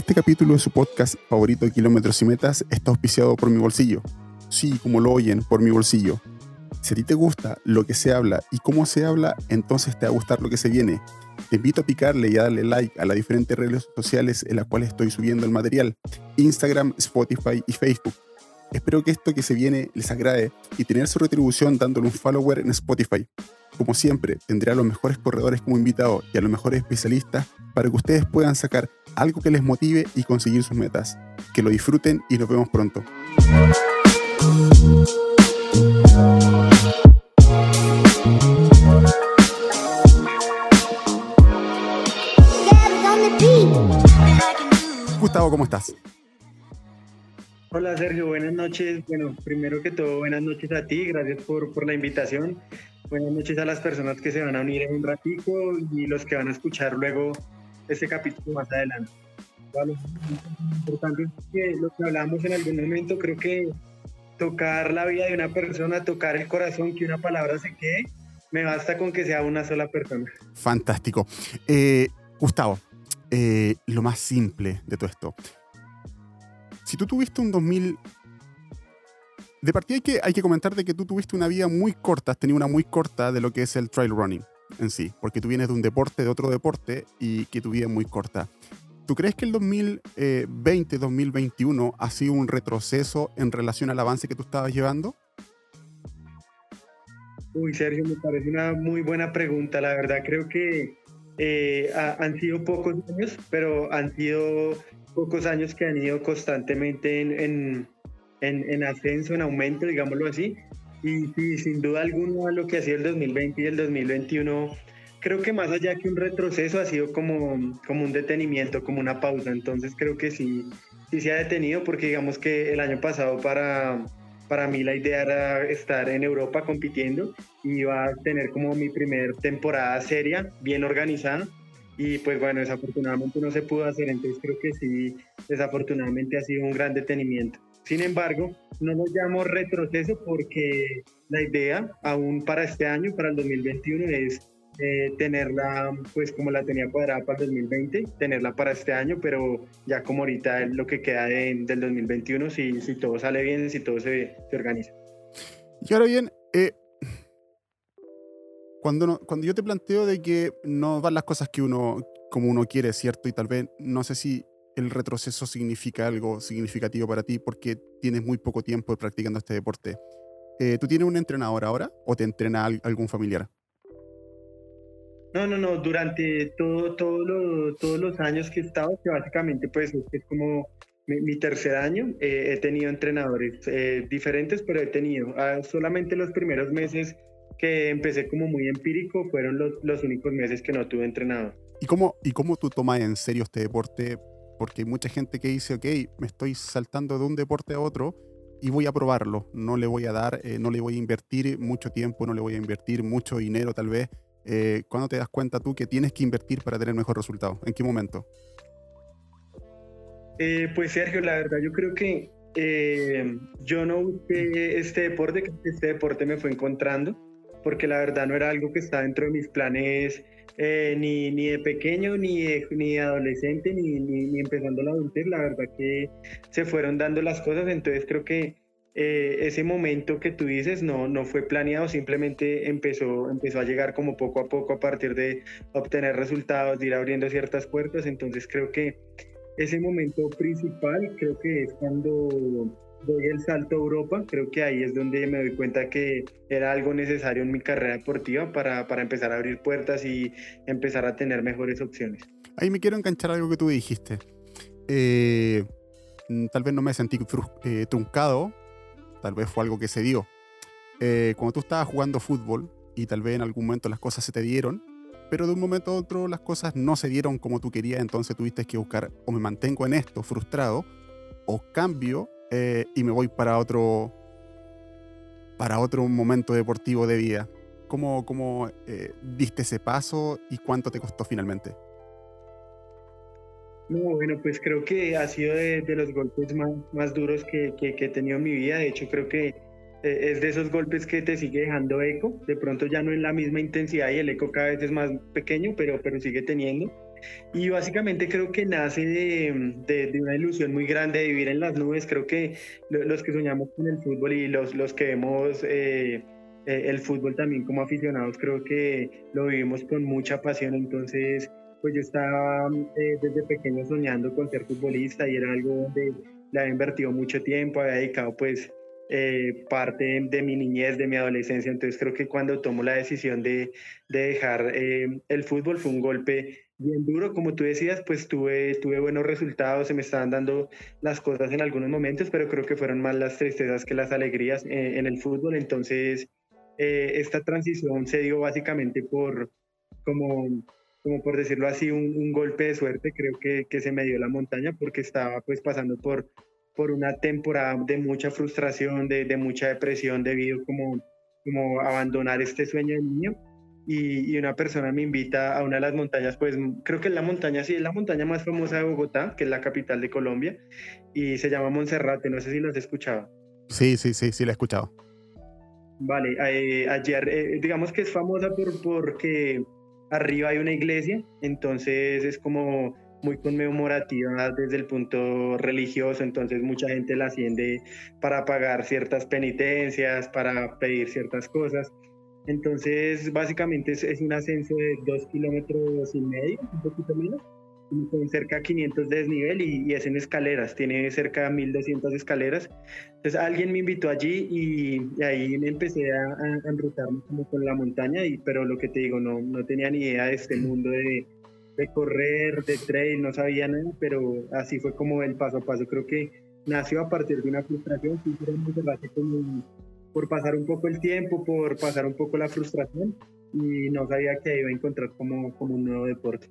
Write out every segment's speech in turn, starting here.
Este capítulo de su podcast favorito Kilómetros y Metas está auspiciado por mi bolsillo. Sí, como lo oyen, por mi bolsillo. Si a ti te gusta lo que se habla y cómo se habla, entonces te va a gustar lo que se viene. Te invito a picarle y a darle like a las diferentes redes sociales en las cuales estoy subiendo el material. Instagram, Spotify y Facebook. Espero que esto que se viene les agrade y tener su retribución dándole un follower en Spotify. Como siempre, tendré a los mejores corredores como invitados y a los mejores especialistas para que ustedes puedan sacar algo que les motive y conseguir sus metas. Que lo disfruten y nos vemos pronto. Gustavo, ¿cómo estás? Hola Sergio, buenas noches. Bueno, primero que todo, buenas noches a ti, gracias por, por la invitación. Buenas noches a las personas que se van a unir en un ratico y los que van a escuchar luego este capítulo más adelante. Lo importante lo que hablamos en algún momento, creo que tocar la vida de una persona, tocar el corazón, que una palabra se quede, me basta con que sea una sola persona. Fantástico. Eh, Gustavo, eh, lo más simple de todo esto si tú tuviste un 2000... De partida hay que, hay que comentar de que tú tuviste una vida muy corta, has tenido una muy corta de lo que es el trail running en sí, porque tú vienes de un deporte, de otro deporte, y que tu vida es muy corta. ¿Tú crees que el 2020-2021 ha sido un retroceso en relación al avance que tú estabas llevando? Uy, Sergio, me parece una muy buena pregunta. La verdad, creo que eh, han sido pocos años, pero han sido pocos años que han ido constantemente en, en, en, ascenso, en aumento, digámoslo así. Y, sin duda alguna lo que ha sido el 2020 y el 2021, creo que más allá que un retroceso ha sido como, como un detenimiento, como una pausa. Entonces creo que sí, sí se ha detenido porque digamos que el año pasado para, para mí la idea era estar en Europa compitiendo. Y iba a tener como mi primer temporada seria, bien organizada. Y pues bueno, desafortunadamente no se pudo hacer, entonces creo que sí, desafortunadamente ha sido un gran detenimiento. Sin embargo, no lo llamo retroceso porque la idea aún para este año, para el 2021, es eh, tenerla pues como la tenía cuadrada para el 2020, tenerla para este año, pero ya como ahorita lo que queda del 2021, si, si todo sale bien, si todo se, se organiza. Y ahora bien, eh, cuando, cuando yo te planteo de que no van las cosas que uno, como uno quiere, ¿cierto? Y tal vez, no sé si el retroceso significa algo significativo para ti porque tienes muy poco tiempo practicando este deporte. Eh, ¿Tú tienes un entrenador ahora o te entrena algún familiar? No, no, no, durante todo, todo todos los años que he estado, que básicamente pues es como mi, tercer año, eh, he tenido entrenadores eh, diferentes, pero he tenido ah, solamente los primeros meses que empecé como muy empírico, fueron los, los únicos meses que no tuve entrenador. ¿Y cómo, ¿Y cómo tú tomas en serio este deporte? Porque hay mucha gente que dice, ok, me estoy saltando de un deporte a otro y voy a probarlo. No le voy a dar, eh, no le voy a invertir mucho tiempo, no le voy a invertir mucho dinero tal vez. Eh, ¿Cuándo te das cuenta tú que tienes que invertir para tener mejor resultado? ¿En qué momento? Eh, pues Sergio, la verdad yo creo que yo no busqué este deporte, que este deporte me fue encontrando porque la verdad no era algo que estaba dentro de mis planes eh, ni, ni, de pequeño, ni de, ni adolescente, ni, ni, empezando la adultez. La verdad que se fueron dando las cosas, entonces creo que eh, ese momento que tú dices no, no fue planeado, simplemente empezó, empezó a llegar como poco a poco a partir de obtener resultados, ir abriendo ciertas puertas, entonces creo que ese momento principal creo que es cuando doy el salto a Europa, creo que ahí es donde me doy cuenta que era algo necesario en mi carrera deportiva para, para empezar a abrir puertas y empezar a tener mejores opciones. Ahí me quiero enganchar algo que tú dijiste. Eh, mm, tal vez no me sentí eh, truncado, tal vez fue algo que se dio. Eh, cuando tú estabas jugando fútbol y tal vez en algún momento las cosas se te dieron, pero de un momento a otro las cosas no se dieron como tú querías, entonces tuviste que buscar o me mantengo en esto frustrado o cambio eh, y me voy para otro, para otro momento deportivo de vida. ¿Cómo, cómo eh, diste ese paso y cuánto te costó finalmente? No, bueno, pues creo que ha sido de, los golpes más, más duros que, que, he tenido en mi vida. De hecho, creo que eh, es de esos golpes que te sigue dejando eco. De pronto ya no en la misma intensidad y el eco cada vez es más pequeño, pero, pero sigue teniendo. Y básicamente creo que nace de, de, una ilusión muy grande de vivir en las nubes. Creo que los que soñamos con el fútbol y los, los que vemos eh, eh, el fútbol también como aficionados, creo que lo vivimos con mucha pasión. Entonces, pues yo estaba eh, desde pequeño soñando con ser futbolista y era algo donde le había invertido mucho tiempo, había dedicado pues eh, parte de mi niñez, de mi adolescencia. Entonces creo que cuando tomo la decisión de, de dejar eh, el fútbol fue un golpe bien duro. Como tú decías, pues tuve, tuve buenos resultados, se me estaban dando las cosas en algunos momentos, pero creo que fueron más las tristezas que las alegrías eh, en el fútbol. Entonces esta transición se dio básicamente por, como, como por decirlo así, un, un golpe de suerte. Creo que, que se me dio la montaña porque estaba pues pasando por por una temporada de mucha frustración, de, de mucha depresión debido como, como abandonar este sueño de niño. Y, y, una persona me invita a una de las montañas, pues creo que es la montaña, sí, es la montaña más famosa de Bogotá, que es la capital de Colombia, y se llama Monserrate, no sé si lo has escuchado. Sí, sí, sí, sí, la he escuchado. Vale, eh, ayer, eh, digamos que es famosa por, porque arriba hay una iglesia, entonces es como muy conmemorativa desde el punto religioso, entonces mucha gente la asciende para pagar ciertas penitencias, para pedir ciertas cosas. Entonces, básicamente es, un ascenso de dos kilómetros y medio, un poquito menos, cerca de 500 de desnivel y, es en escaleras, tiene cerca de 1200 escaleras. Entonces, alguien me invitó allí y, ahí me empecé a, a, enrutarme como con la montaña, y, pero lo que te digo, no, no tenía ni idea de este mundo de de correr, de trail, no sabía nada, pero así fue como el paso a paso. Creo que nació a partir de una frustración, como por pasar un poco el tiempo, por pasar un poco la frustración y no sabía que iba a encontrar como, como un nuevo deporte.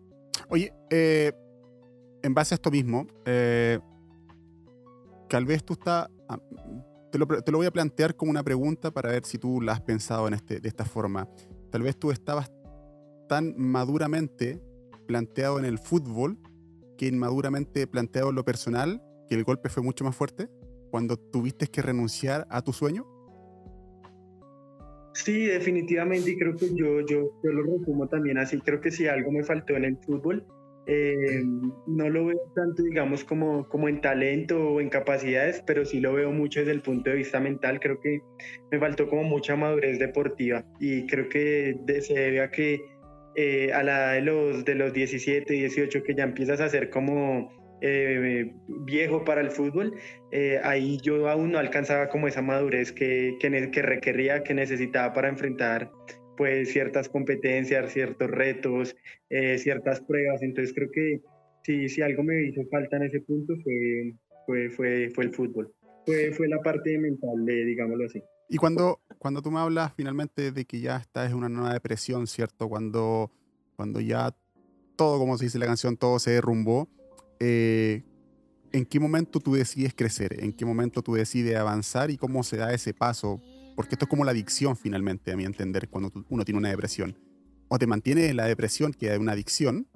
Oye, eh, en base a esto mismo, eh, tal vez tú estás... Ah, te lo, te lo, voy a plantear como una pregunta para ver si tú la has pensado en este, de esta forma. Tal vez tú estabas tan maduramente planteado en el fútbol que inmaduramente planteado en lo personal, que el golpe fue mucho más fuerte cuando tuviste que renunciar a tu sueño? Sí, definitivamente, y creo que yo, yo, yo lo resumo también así. Creo que si algo me faltó en el fútbol, eh, no lo veo tanto, digamos, como, como en talento o en capacidades, pero sí lo veo mucho desde el punto de vista mental. Creo que me faltó como mucha madurez deportiva y creo que se debe a que eh, a la de los, de los 17, 18, que ya empiezas a ser como eh, viejo para el fútbol, eh, ahí yo aún no alcanzaba como esa madurez que, que, que, requería, que necesitaba para enfrentar pues ciertas competencias, ciertos retos, ciertas pruebas. Entonces creo que si, si algo me hizo falta en ese punto fue, fue, fue, fue el fútbol. Fue, fue la parte mental, digámoslo así. Y cuando, cuando tú me hablas finalmente de que ya estás en una nueva depresión, ¿cierto? Cuando, cuando ya todo, como se dice la canción, todo se derrumbó, eh, ¿en qué momento tú decides crecer? ¿En qué momento tú decides avanzar y cómo se da ese paso? Porque esto es como la adicción finalmente, a mi entender, cuando uno tiene una depresión. O te mantiene la depresión, que es una adicción,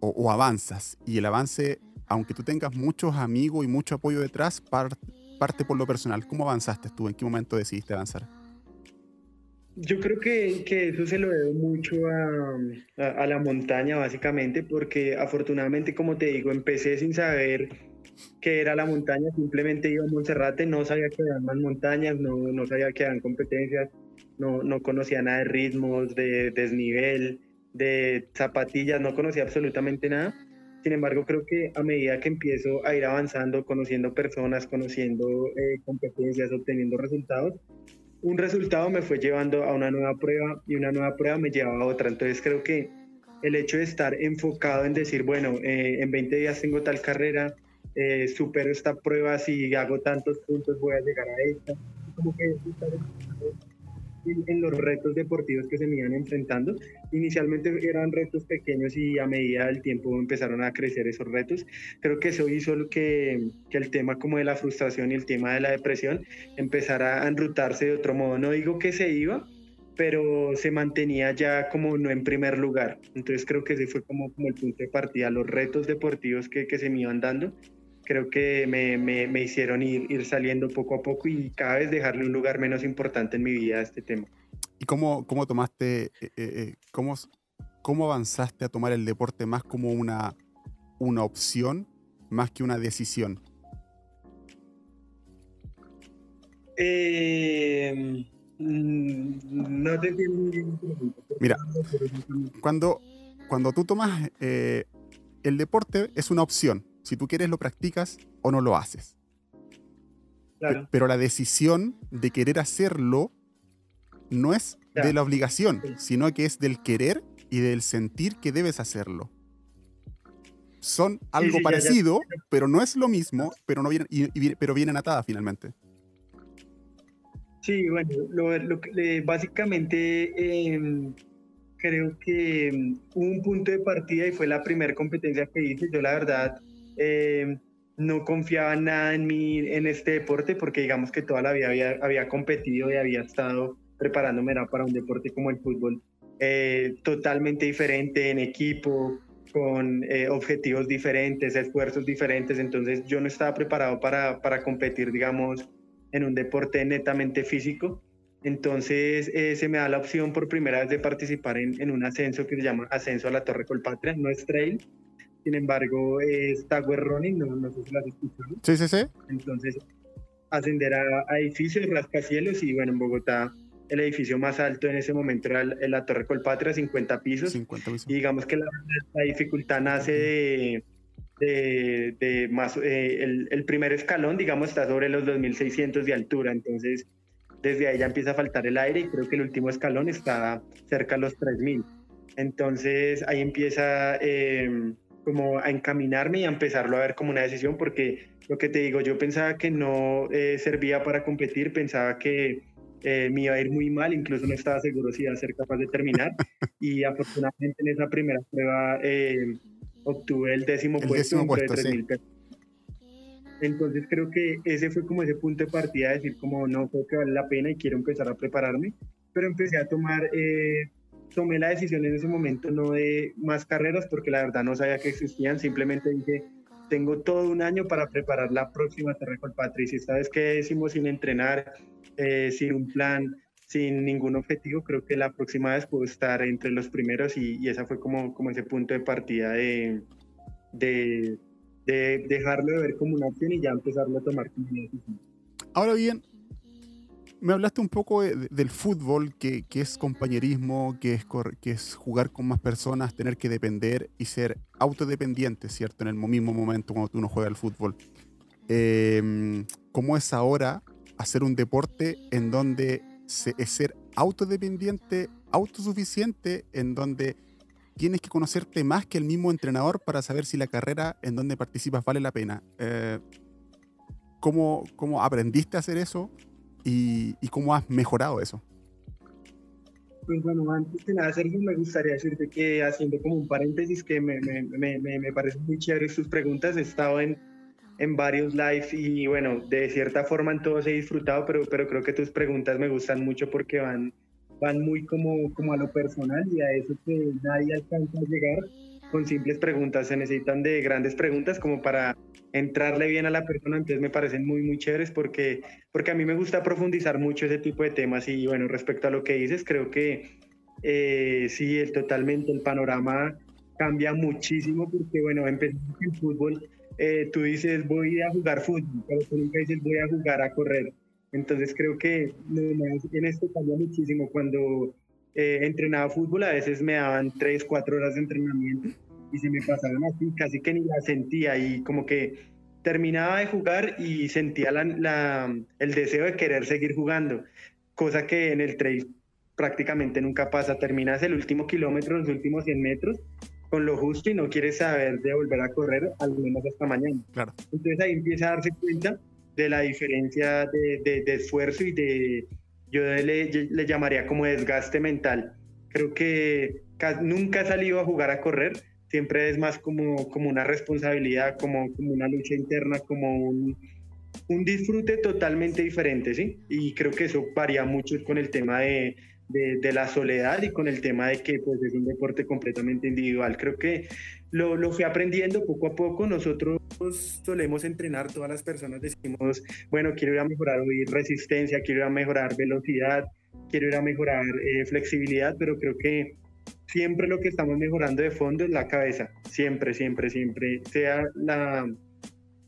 o, avanzas. Y el avance, aunque tú tengas muchos amigos y mucho apoyo detrás, parte por lo personal, ¿cómo avanzaste tú? ¿En qué momento decidiste avanzar? Yo creo que, que eso se lo debo mucho a, a, la montaña, básicamente, porque afortunadamente, como te digo, empecé sin saber qué era la montaña, simplemente iba a Monserrate, no sabía que eran más montañas, no, no sabía que eran competencias, no, no conocía nada de ritmos, de desnivel, de zapatillas, no conocía absolutamente nada. Sin embargo, creo que a medida que empiezo a ir avanzando, conociendo personas, conociendo eh, competencias, obteniendo resultados, un resultado me fue llevando a una nueva prueba y una nueva prueba me llevaba a otra. Entonces creo que el hecho de estar enfocado en decir, bueno, eh, en 20 días tengo tal carrera, eh, supero esta prueba, si hago tantos puntos voy a llegar a esta, como que en los retos deportivos que se me iban enfrentando. Inicialmente eran retos pequeños y a medida del tiempo empezaron a crecer esos retos. Creo que eso hizo que, que el tema como de la frustración y el tema de la depresión empezara a enrutarse de otro modo. No digo que se iba, pero se mantenía ya como no en primer lugar. Entonces creo que ese fue como, como el punto de partida, los retos deportivos que, que se me iban dando creo que me, me, me hicieron ir, ir, saliendo poco a poco y cada vez dejarle un lugar menos importante en mi vida a este tema. ¿Y cómo, cómo tomaste, eh, eh, eh, cómo ¿cómo avanzaste a tomar el deporte más como una, una opción más que una decisión? Eh, no te Mira, cuando, cuando tú tomas eh, el deporte es una opción. Si tú quieres lo practicas o no lo haces. Pero la decisión de querer hacerlo no es de la obligación, sino que es del querer y del sentir que debes hacerlo. Son algo parecido, pero no es lo mismo, pero, no vienen, pero vienen atadas finalmente. Sí, bueno, lo, básicamente em, creo que em, hubo un punto de partida y fue la primera competencia que hice. Yo la verdad em, no confiaba nada en mí en este deporte porque digamos que toda la vida había, competido y había estado preparándome para un deporte como el fútbol eh, totalmente diferente en equipo, con eh, objetivos diferentes, esfuerzos diferentes, entonces yo no estaba preparado para, para competir, digamos, en un deporte netamente físico. Entonces eh, se me da la opción por primera vez de participar en, en, un ascenso que se llama Ascenso a la Torre Colpatria, no es trail, sin embargo es Tower Running, no, no sé si lo has escuchado. Sí, sí, sí. Entonces ascender a, a edificios, rascacielos y bueno, en Bogotá el edificio más alto en ese momento era la Torre Colpatria, 50 pisos. 50 pisos. Y digamos que la, dificultad nace de, de, más, eh, el, el, primer escalón, digamos, está sobre los 2.600 de altura, entonces desde ahí ya empieza a faltar el aire y creo que el último escalón está cerca de los 3.000. Entonces ahí empieza em, como a encaminarme y a empezarlo a ver como una decisión, porque lo que te digo, yo pensaba que no eh, servía para competir, pensaba que eh, me iba a ir muy mal, incluso no estaba seguro si iba a ser capaz de terminar. y afortunadamente en esa primera prueba eh, obtuve el décimo puesto, de Entonces creo que ese fue como ese punto de partida, de decir como no creo que vale la pena y quiero empezar a prepararme. Pero empecé a tomar, eh, tomé la decisión en ese momento no de más carreras porque la verdad no sabía que existían, simplemente dije tengo todo un año para preparar la próxima Terracol Patricia. Esta vez que decimos sin entrenar, eh, sin un plan, sin ningún objetivo, creo que la próxima vez puedo estar entre los primeros y, y esa fue como, como ese punto de partida de, de, de, dejarlo de ver como una opción y ya empezarlo a tomar como una decisión. Ahora bien, me hablaste un poco del fútbol, que, que, es compañerismo, que es, que es jugar con más personas, tener que depender y ser autodependiente, ¿cierto? En el mismo momento cuando uno juega al fútbol. Eh, ¿Cómo es ahora hacer un deporte en donde se, es ser autodependiente, autosuficiente, en donde tienes que conocerte más que el mismo entrenador para saber si la carrera en donde participas vale la pena. Eh, ¿cómo, ¿cómo, aprendiste a hacer eso y, y, cómo has mejorado eso? Pues bueno, antes de nada, Sergio, me gustaría decirte que haciendo como un paréntesis que me, me, me, me parece muy chévere sus preguntas, he estado en en varios live y bueno, de cierta forma en todos he disfrutado, pero, pero creo que tus preguntas me gustan mucho porque van, van muy como, como a lo personal y a eso que nadie alcanza a llegar con simples preguntas. Se necesitan de grandes preguntas como para entrarle bien a la persona, entonces me parecen muy, muy chéveres porque, porque a mí me gusta profundizar mucho ese tipo de temas y bueno, respecto a lo que dices, creo que eh, sí, el, totalmente el panorama cambia muchísimo porque bueno, empezamos el fútbol eh, tú dices voy a jugar fútbol, pero tú nunca dices voy a jugar a correr. Entonces creo que en esto cambia muchísimo. Cuando eh, entrenaba fútbol a veces me daban 3, 4 horas de entrenamiento y se me pasaban así, casi que ni la sentía y como que terminaba de jugar y sentía la, el deseo de querer seguir jugando, cosa que en el trail prácticamente nunca pasa. Terminas el último kilómetro, los últimos 100 metros con lo justo y no quiere saber de volver a correr al menos hasta mañana. Claro. Entonces ahí empieza a darse cuenta de la diferencia de, de, esfuerzo y de, yo le, le, llamaría como desgaste mental. Creo que nunca he salido a jugar a correr, siempre es más como, como una responsabilidad, como, como una lucha interna, como un, un disfrute totalmente diferente, ¿sí? Y creo que eso varía mucho con el tema de, de, la soledad y con el tema de que pues, es un deporte completamente individual. Creo que lo, lo fui aprendiendo poco a poco. Nosotros solemos entrenar, todas las personas decimos, bueno, quiero ir a mejorar hoy resistencia, quiero ir a mejorar velocidad, quiero ir a mejorar eh, flexibilidad, pero creo que siempre lo que estamos mejorando de fondo es la cabeza, siempre, siempre, siempre, sea la,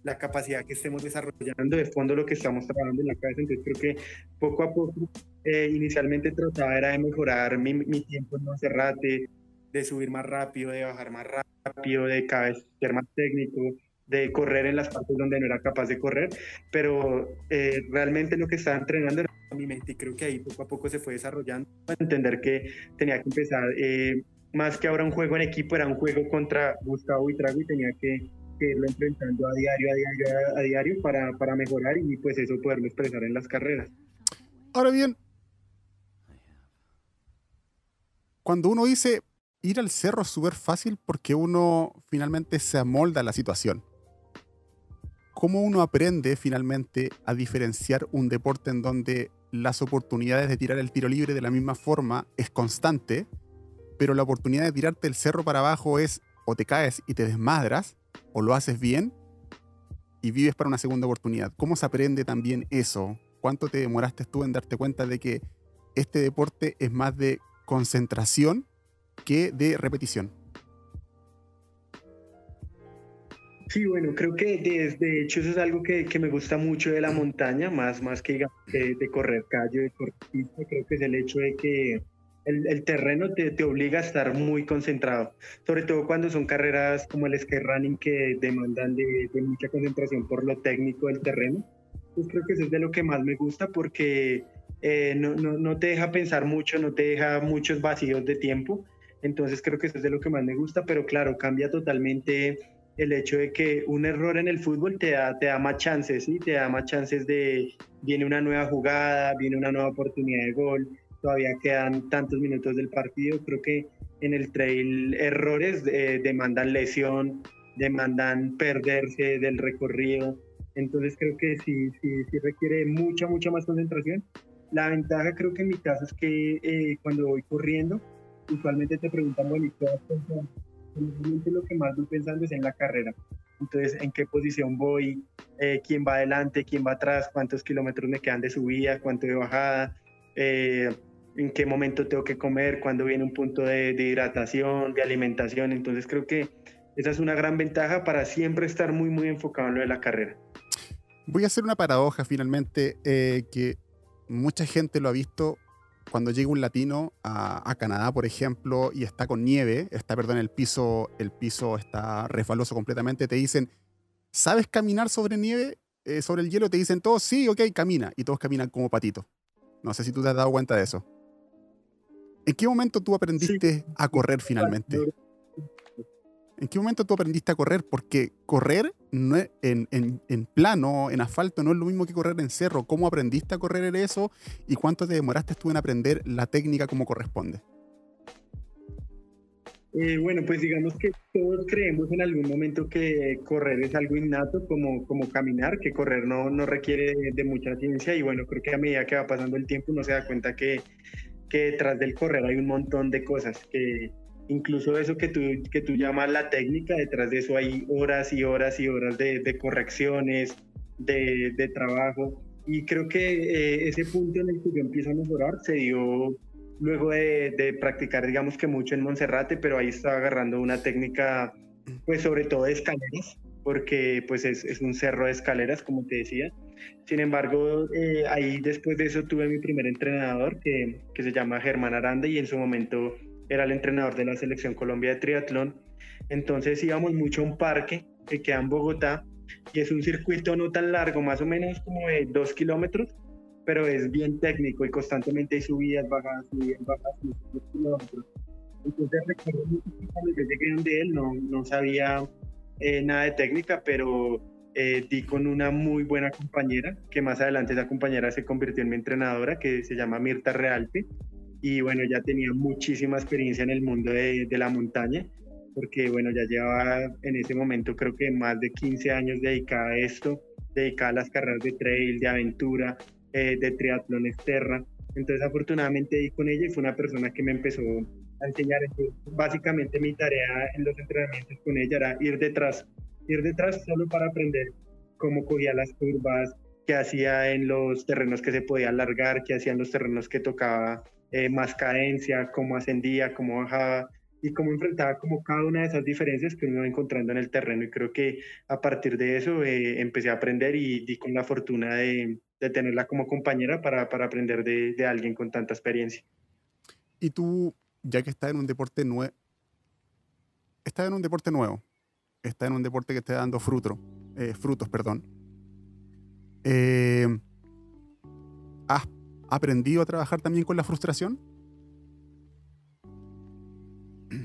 la capacidad que estemos desarrollando de fondo lo que estamos trabajando en la cabeza. Entonces creo que poco a poco, eh, inicialmente trataba era de mejorar mi, mi tiempo en Monserrate, de subir más rápido, de bajar más rápido, de cada vez ser más técnico, de correr en las partes donde no era capaz de correr, pero eh, realmente lo que estaba entrenando era mi mente y creo que ahí poco a poco se fue desarrollando, entender que tenía que empezar, eh, más que ahora un juego en equipo, era un juego contra Gustavo y Trago y tenía que, irlo enfrentando a diario, a diario, a diario para, para mejorar y pues eso poderlo expresar en las carreras. Ahora bien, cuando uno dice ir al cerro es súper fácil porque uno finalmente se amolda a la situación. ¿Cómo uno aprende finalmente a diferenciar un deporte en donde las oportunidades de tirar el tiro libre de la misma forma es constante, pero la oportunidad de tirarte el cerro para abajo es o te caes y te desmadras, o lo haces bien y vives para una segunda oportunidad? ¿Cómo se aprende también eso? ¿Cuánto te demoraste tú en darte cuenta de que este deporte es más de concentración que de repetición. Sí, bueno, creo que de, hecho eso es algo que, que, me gusta mucho de la montaña, más, más que de, de correr calle, de correr creo que es el hecho de que el, el terreno te, te, obliga a estar muy concentrado, sobre todo cuando son carreras como el skate running que demandan de, de mucha concentración por lo técnico del terreno. Pues creo que eso es de lo que más me gusta porque eh, no, no, no, te deja pensar mucho, no te deja muchos vacíos de tiempo entonces creo que eso es de lo que más me gusta, pero claro, cambia totalmente el hecho de que un error en el fútbol te da, te da más chances, ¿sí? Te da más chances de, viene una nueva jugada, viene una nueva oportunidad de gol, todavía quedan tantos minutos del partido. Creo que en el trail errores demandan lesión, demandan perderse del recorrido. Entonces creo que sí, sí, sí requiere mucha, mucha más concentración. La ventaja creo que en mi caso es que eh, cuando voy corriendo, usualmente te preguntan, bueno, ¿y qué vas lo que más voy pensando es en la carrera. Entonces, ¿en qué posición voy? Eh, ¿Quién va adelante? ¿Quién va atrás? ¿Cuántos kilómetros me quedan de subida? ¿Cuánto de bajada? Eh, ¿En qué momento tengo que comer? ¿Cuándo viene un punto de, hidratación, de alimentación? Entonces, creo que esa es una gran ventaja para siempre estar muy, muy enfocado en lo de la carrera. Voy a hacer una paradoja finalmente eh, que mucha gente lo ha visto cuando llega un latino a, Canadá, por ejemplo, y está con nieve, está, perdón, el piso, el piso está resbaloso completamente, te dicen, ¿sabes caminar sobre nieve? Eh, sobre el hielo te dicen todos, sí, ok, camina. Y todos caminan como patito. No sé si tú te has dado cuenta de eso. ¿En qué momento tú aprendiste a correr finalmente? ¿En qué momento tú aprendiste a correr? Porque correr no en, en, plano, en asfalto, no es lo mismo que correr en cerro. ¿Cómo aprendiste a correr en eso y cuánto te demoraste tú en aprender la técnica como corresponde? Eh, bueno, pues digamos que todos creemos en algún momento que correr es algo innato, como, como caminar, que correr no, no requiere de, mucha ciencia y bueno, creo que a medida que va pasando el tiempo uno se da cuenta que, que detrás del correr hay un montón de cosas que incluso eso que tú, que tú llamas la técnica, detrás de eso hay horas y horas y horas de, de correcciones, de, de, trabajo. Y creo que eh, ese punto en el que yo empiezo a mejorar se dio luego de, de, practicar, digamos que mucho en Monserrate, pero ahí estaba agarrando una técnica, pues sobre todo de escaleras, porque pues es, es un cerro de escaleras, como te decía. Sin embargo, eh, ahí después de eso tuve mi primer entrenador que, que se llama Germán Aranda y en su momento era el entrenador de la selección Colombia de triatlón. Entonces íbamos mucho a un parque que queda en Bogotá y es un circuito no tan largo, más o menos como de dos kilómetros, pero es bien técnico y constantemente hay subidas, bajadas, subidas, bajadas, dos kilómetros. Entonces recuerdo cuando yo llegué donde él no, no sabía eh, nada de técnica, pero eh, di con una muy buena compañera, que más adelante esa compañera se convirtió en mi entrenadora, que se llama Mirta Realpe y bueno, ya tenía muchísima experiencia en el mundo de, de, la montaña, porque bueno, ya llevaba en ese momento creo que más de 15 años dedicada a esto, dedicada a las carreras de trail, de aventura, eh, de triatlón externa. Entonces afortunadamente di con ella y fue una persona que me empezó a enseñar. Entonces, básicamente mi tarea en los entrenamientos con ella era ir detrás, ir detrás solo para aprender cómo cogía las curvas, qué hacía en los terrenos que se podía alargar, qué hacía en los terrenos que tocaba eh, más cadencia, cómo ascendía, cómo bajaba. y cómo enfrentaba como cada una de esas diferencias que uno iba encontrando en el terreno. Y creo que a partir de eso eh, empecé a aprender y di con la fortuna de, de tenerla como compañera para, para aprender de, de, alguien con tanta experiencia. Y tú, ya que estás en un deporte nuevo, estás en un deporte nuevo, estás en un deporte que está dando fruto, eh, frutos, perdón. Eh, ¿Has aprendido a trabajar también con la frustración?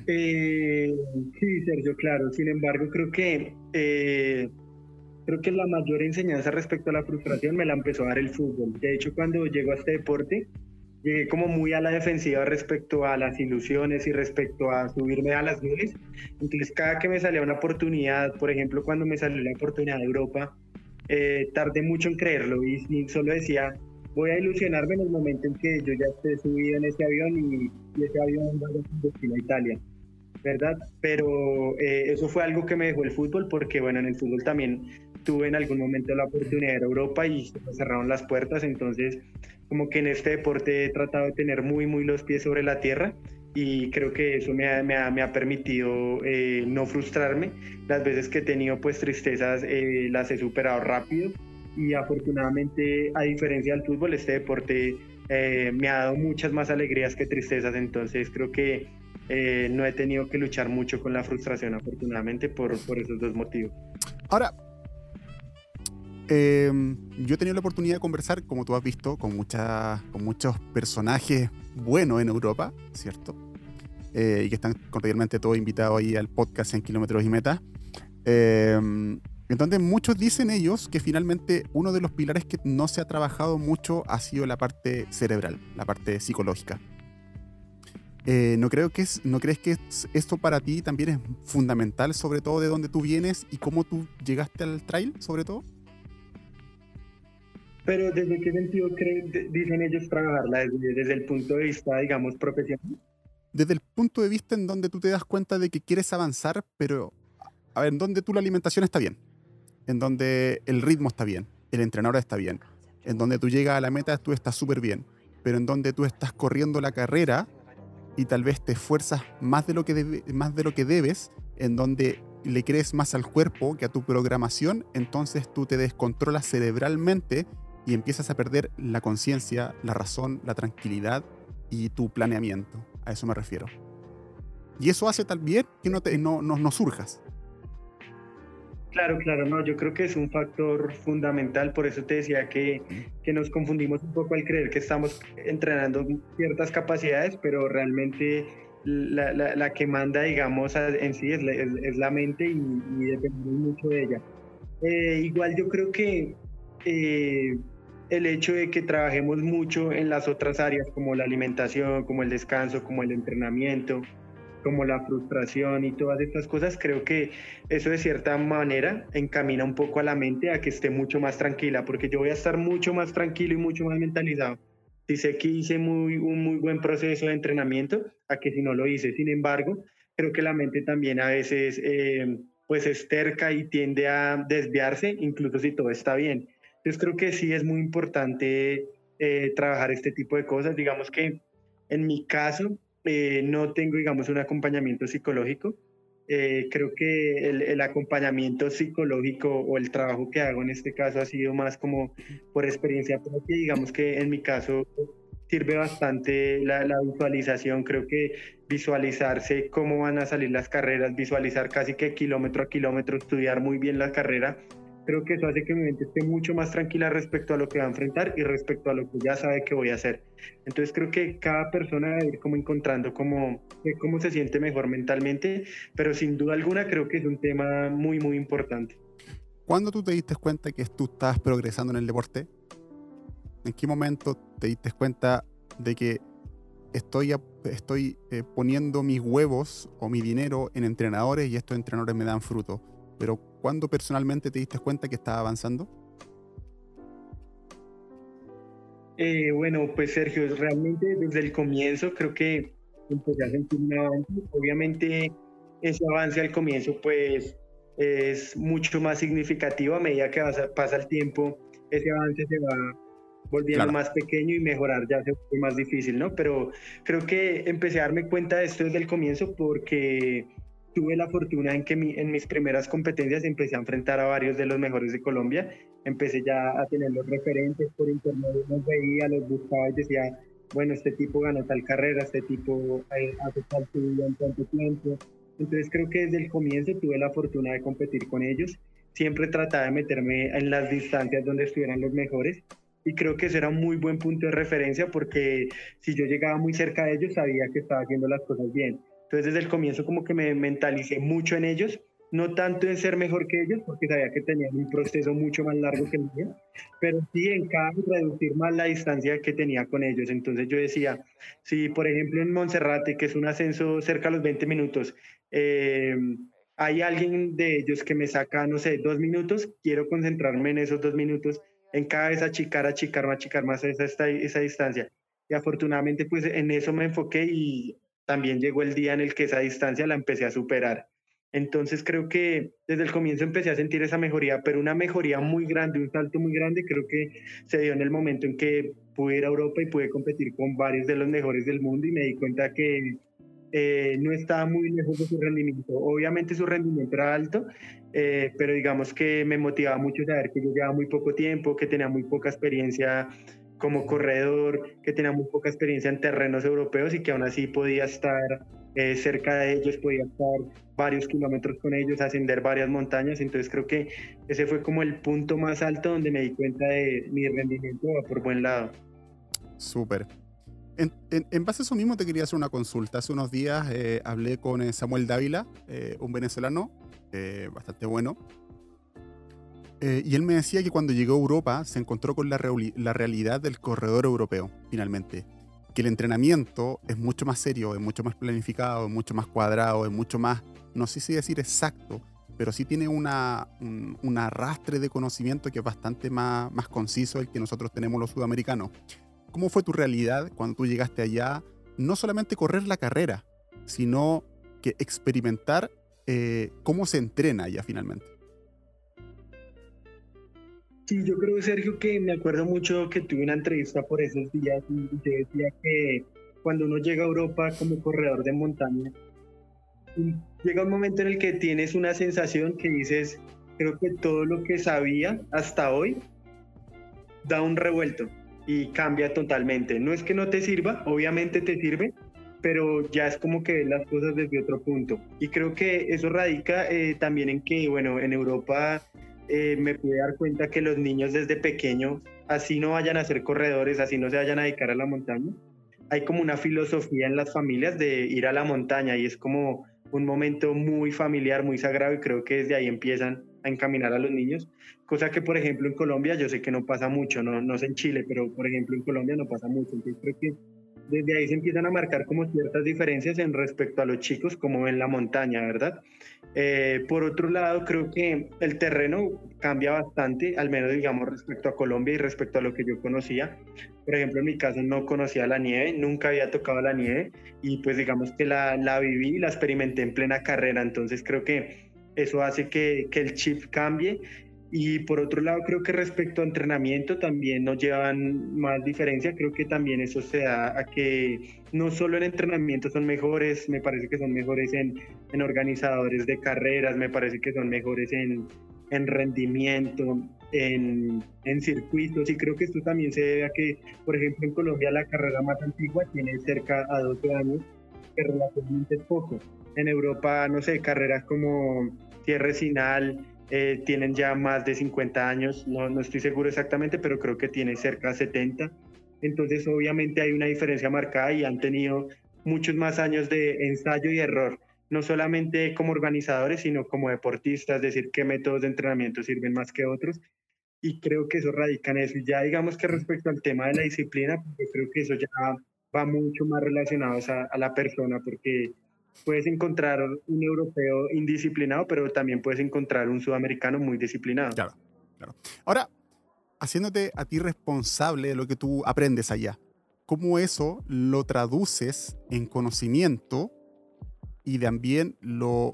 Eh, sí, Sergio, claro. Sin embargo, creo que eh, creo que la mayor enseñanza respecto a la frustración me la empezó a dar el fútbol. De hecho, cuando llego a este deporte, llegué como muy a la defensiva respecto a las ilusiones y respecto a subirme a las nubes. Entonces, cada que me salía una oportunidad, por ejemplo, cuando me salió la oportunidad de Europa, eh, tardé mucho en creerlo y, solo decía, voy a ilusionarme en el momento en que yo ya esté subido en ese avión y, ese avión va a destino a Italia. ¿verdad? Pero eh, eso fue algo que me dejó el fútbol porque, bueno, en el fútbol también tuve en algún momento la oportunidad de ir a Europa y se me cerraron las puertas, entonces como que en este deporte he tratado de tener muy, muy los pies sobre la tierra y creo que eso me ha, me ha, me ha permitido eh, no frustrarme. Las veces que he tenido pues tristezas eh, las he superado rápido y afortunadamente a diferencia del fútbol este deporte me ha dado muchas más alegrías que tristezas, entonces creo que eh, no he tenido que luchar mucho con la frustración, afortunadamente, por, por esos dos motivos. Ahora, em, yo he tenido la oportunidad de conversar, como tú has visto, con, muchas, con muchos personajes buenos en Europa, ¿cierto? Eh, y que están cordialmente todos invitados ahí al podcast en Kilómetros y Metas. Em, entonces, muchos dicen ellos que finalmente uno de los pilares que no se ha trabajado mucho ha sido la parte cerebral, la parte psicológica. Eh, ¿no, creo que es, ¿No crees que esto para ti también es fundamental, sobre todo de dónde tú vienes y cómo tú llegaste al trail, sobre todo? Pero ¿desde qué sentido creen, dicen ellos trabajarla? Desde, ¿Desde, el punto de vista, digamos, profesional? Desde el punto de vista en donde tú te das cuenta de que quieres avanzar, pero a ver, en donde tú la alimentación está bien, en donde el ritmo está bien, el entrenador está bien, en donde tú llegas a la meta tú estás súper bien, pero en donde tú estás corriendo la carrera y tal vez te esfuerzas más de lo que, más de lo que debes, en donde le crees más al cuerpo que a tu programación, entonces tú te descontrolas cerebralmente y empiezas a perder la conciencia, la razón, la tranquilidad y tu planeamiento. A eso me refiero. Y eso hace también que no, te, no, no, no surjas. Claro, claro, no, yo creo que es un factor fundamental, por eso te decía que, que, nos confundimos un poco al creer que estamos entrenando ciertas capacidades, pero realmente la, la, la que manda, digamos, en sí es la, es, la mente y, y, dependemos mucho de ella. Eh, igual yo creo que eh, el hecho de que trabajemos mucho en las otras áreas como la alimentación, como el descanso, como el entrenamiento, como la frustración y todas estas cosas, creo que eso de cierta manera encamina un poco a la mente a que esté mucho más tranquila, porque yo voy a estar mucho más tranquilo y mucho más mentalizado si sé que hice muy, un muy buen proceso de entrenamiento a que si no lo hice. Sin embargo, creo que la mente también a veces eh, pues es terca y tiende a desviarse, incluso si todo está bien. Entonces creo que sí es muy importante eh, trabajar este tipo de cosas. Digamos que en mi caso, eh, no tengo, digamos, un acompañamiento psicológico. Eh, creo que el, acompañamiento psicológico o el trabajo que hago en este caso ha sido más como por experiencia propia. Digamos que en mi caso sirve bastante la, la, visualización. Creo que visualizarse cómo van a salir las carreras, visualizar casi que kilómetro a kilómetro, estudiar muy bien la carrera creo que eso hace que mi mente esté mucho más tranquila respecto a lo que va a enfrentar y respecto a lo que ya sabe que voy a hacer. Entonces creo que cada persona debe ir como encontrando cómo, cómo se siente mejor mentalmente, pero sin duda alguna creo que es un tema muy, muy importante. ¿Cuándo tú te diste cuenta que tú estabas progresando en el deporte? ¿En qué momento te diste cuenta de que estoy, estoy eh, poniendo mis huevos o mi dinero en entrenadores y estos entrenadores me dan fruto? Pero ¿cuándo personalmente te diste cuenta que estaba avanzando? Eh, bueno, pues Sergio, realmente desde el comienzo creo que empecé a sentir un avance. Obviamente ese avance al comienzo pues es mucho más significativo a medida que pasa el tiempo, ese avance se va volviendo más pequeño y mejorar ya se fue más difícil, ¿no? Pero creo que empecé a darme cuenta de esto desde el comienzo porque tuve la fortuna en que en mis primeras competencias empecé a enfrentar a varios de los mejores de Colombia. Empecé ya a tener los referentes por internet, los veía, los buscaba y decía, bueno, este tipo ganó tal carrera, este tipo eh, hace tal subida en tanto tiempo. Entonces creo que desde el comienzo tuve la fortuna de competir con ellos. Siempre trataba de meterme en las distancias donde estuvieran los mejores y creo que ese era un muy buen punto de referencia porque si yo llegaba muy cerca de ellos sabía que estaba haciendo las cosas bien. Entonces desde el comienzo como que me mentalicé mucho en ellos no tanto en ser mejor que ellos, porque sabía que tenían un proceso mucho más largo que el mío, pero sí en cada reducir más la distancia que tenía con ellos. Entonces yo decía, si por ejemplo en Monserrate, que es un ascenso cerca a los 20 minutos, eh, hay alguien de ellos que me saca, no sé, dos minutos, quiero concentrarme en esos dos minutos, en cada vez achicar, achicar, achicar más esa, esa distancia. Y afortunadamente pues en eso me enfoqué y también llegó el día en el que esa distancia la empecé a superar. Entonces creo que desde el comienzo empecé a sentir esa mejoría, pero una mejoría muy grande, un salto muy grande, creo que se dio en el momento en que pude ir a Europa y pude competir con varios de los mejores del mundo y me di cuenta que eh, no estaba muy lejos de su rendimiento. Obviamente su rendimiento era alto, eh, pero digamos que me motivaba mucho saber que yo llevaba muy poco tiempo, que tenía muy poca experiencia como corredor, que tenía muy poca experiencia en terrenos europeos y que aún así podía estar eh, cerca de ellos, podía estar varios kilómetros con ellos, ascender varias montañas. Entonces creo que ese fue como el punto más alto donde me di cuenta de mi rendimiento va por buen lado. Súper. En, base a eso mismo te quería hacer una consulta. Hace unos días eh, hablé con eh, Samuel Dávila, un venezolano bastante bueno, eh, y él me decía que cuando llegó a Europa se encontró con la, realidad del corredor europeo, finalmente. Que el entrenamiento es mucho más serio, es mucho más planificado, es mucho más cuadrado, es mucho más, no sé si decir exacto, pero sí tiene una, un, arrastre de conocimiento que es bastante más, más conciso el que nosotros tenemos los sudamericanos. ¿Cómo fue tu realidad cuando tú llegaste allá? No solamente correr la carrera, sino que experimentar eh, cómo se entrena allá finalmente. Sí, yo creo, Sergio, que me acuerdo mucho que tuve una entrevista por esos días y te decía que cuando uno llega a Europa como corredor de montaña, llega un momento en el que tienes una sensación que dices, creo que todo lo que sabía hasta hoy da un revuelto y cambia totalmente. No es que no te sirva, obviamente te sirve, pero ya es como que ves las cosas desde otro punto. Y creo que eso radica eh, también en que, bueno, en Europa eh, me pude dar cuenta que los niños desde pequeños, así no vayan a ser corredores, así no se vayan a dedicar a la montaña, hay como una filosofía en las familias de ir a la montaña y es como un momento muy familiar, muy sagrado y creo que desde ahí empiezan a encaminar a los niños, cosa que por ejemplo en Colombia yo sé que no pasa mucho, no, no sé en Chile, pero por ejemplo en Colombia no pasa mucho, entonces creo que desde ahí se empiezan a marcar como ciertas diferencias en respecto a los chicos, como en la montaña, ¿verdad? Eh, por otro lado, creo que el terreno cambia bastante, al menos digamos respecto a Colombia y respecto a lo que yo conocía. Por ejemplo, en mi caso no conocía la nieve, nunca había tocado la nieve y pues digamos que la, la viví y la experimenté en plena carrera, entonces creo que eso hace que, que el chip cambie y por otro lado, creo que respecto a entrenamiento también nos llevan más diferencia. Creo que también eso se da a que no solo en entrenamiento son mejores, me parece que son mejores en, en organizadores de carreras, me parece que son mejores en, en rendimiento, en, en, circuitos. Y creo que esto también se debe a que, por ejemplo, en Colombia la carrera más antigua tiene cerca a 12 años, que relativamente es poco. En Europa, no sé, carreras como Tierra Sinal eh, tienen ya más de 50 años, no, no estoy seguro exactamente, pero creo que tiene cerca de 70. Entonces, obviamente hay una diferencia marcada y han tenido muchos más años de ensayo y error, no solamente como organizadores, sino como deportistas, es decir, qué métodos de entrenamiento sirven más que otros. Y creo que eso radica en eso. Y ya digamos que respecto al tema de la disciplina, pues creo que eso ya va mucho más relacionado a, a la persona, porque puedes encontrar un europeo indisciplinado, pero también puedes encontrar un sudamericano muy disciplinado. Claro, claro. Ahora, haciéndote a ti responsable de lo que tú aprendes allá, ¿cómo eso lo traduces en conocimiento y también lo,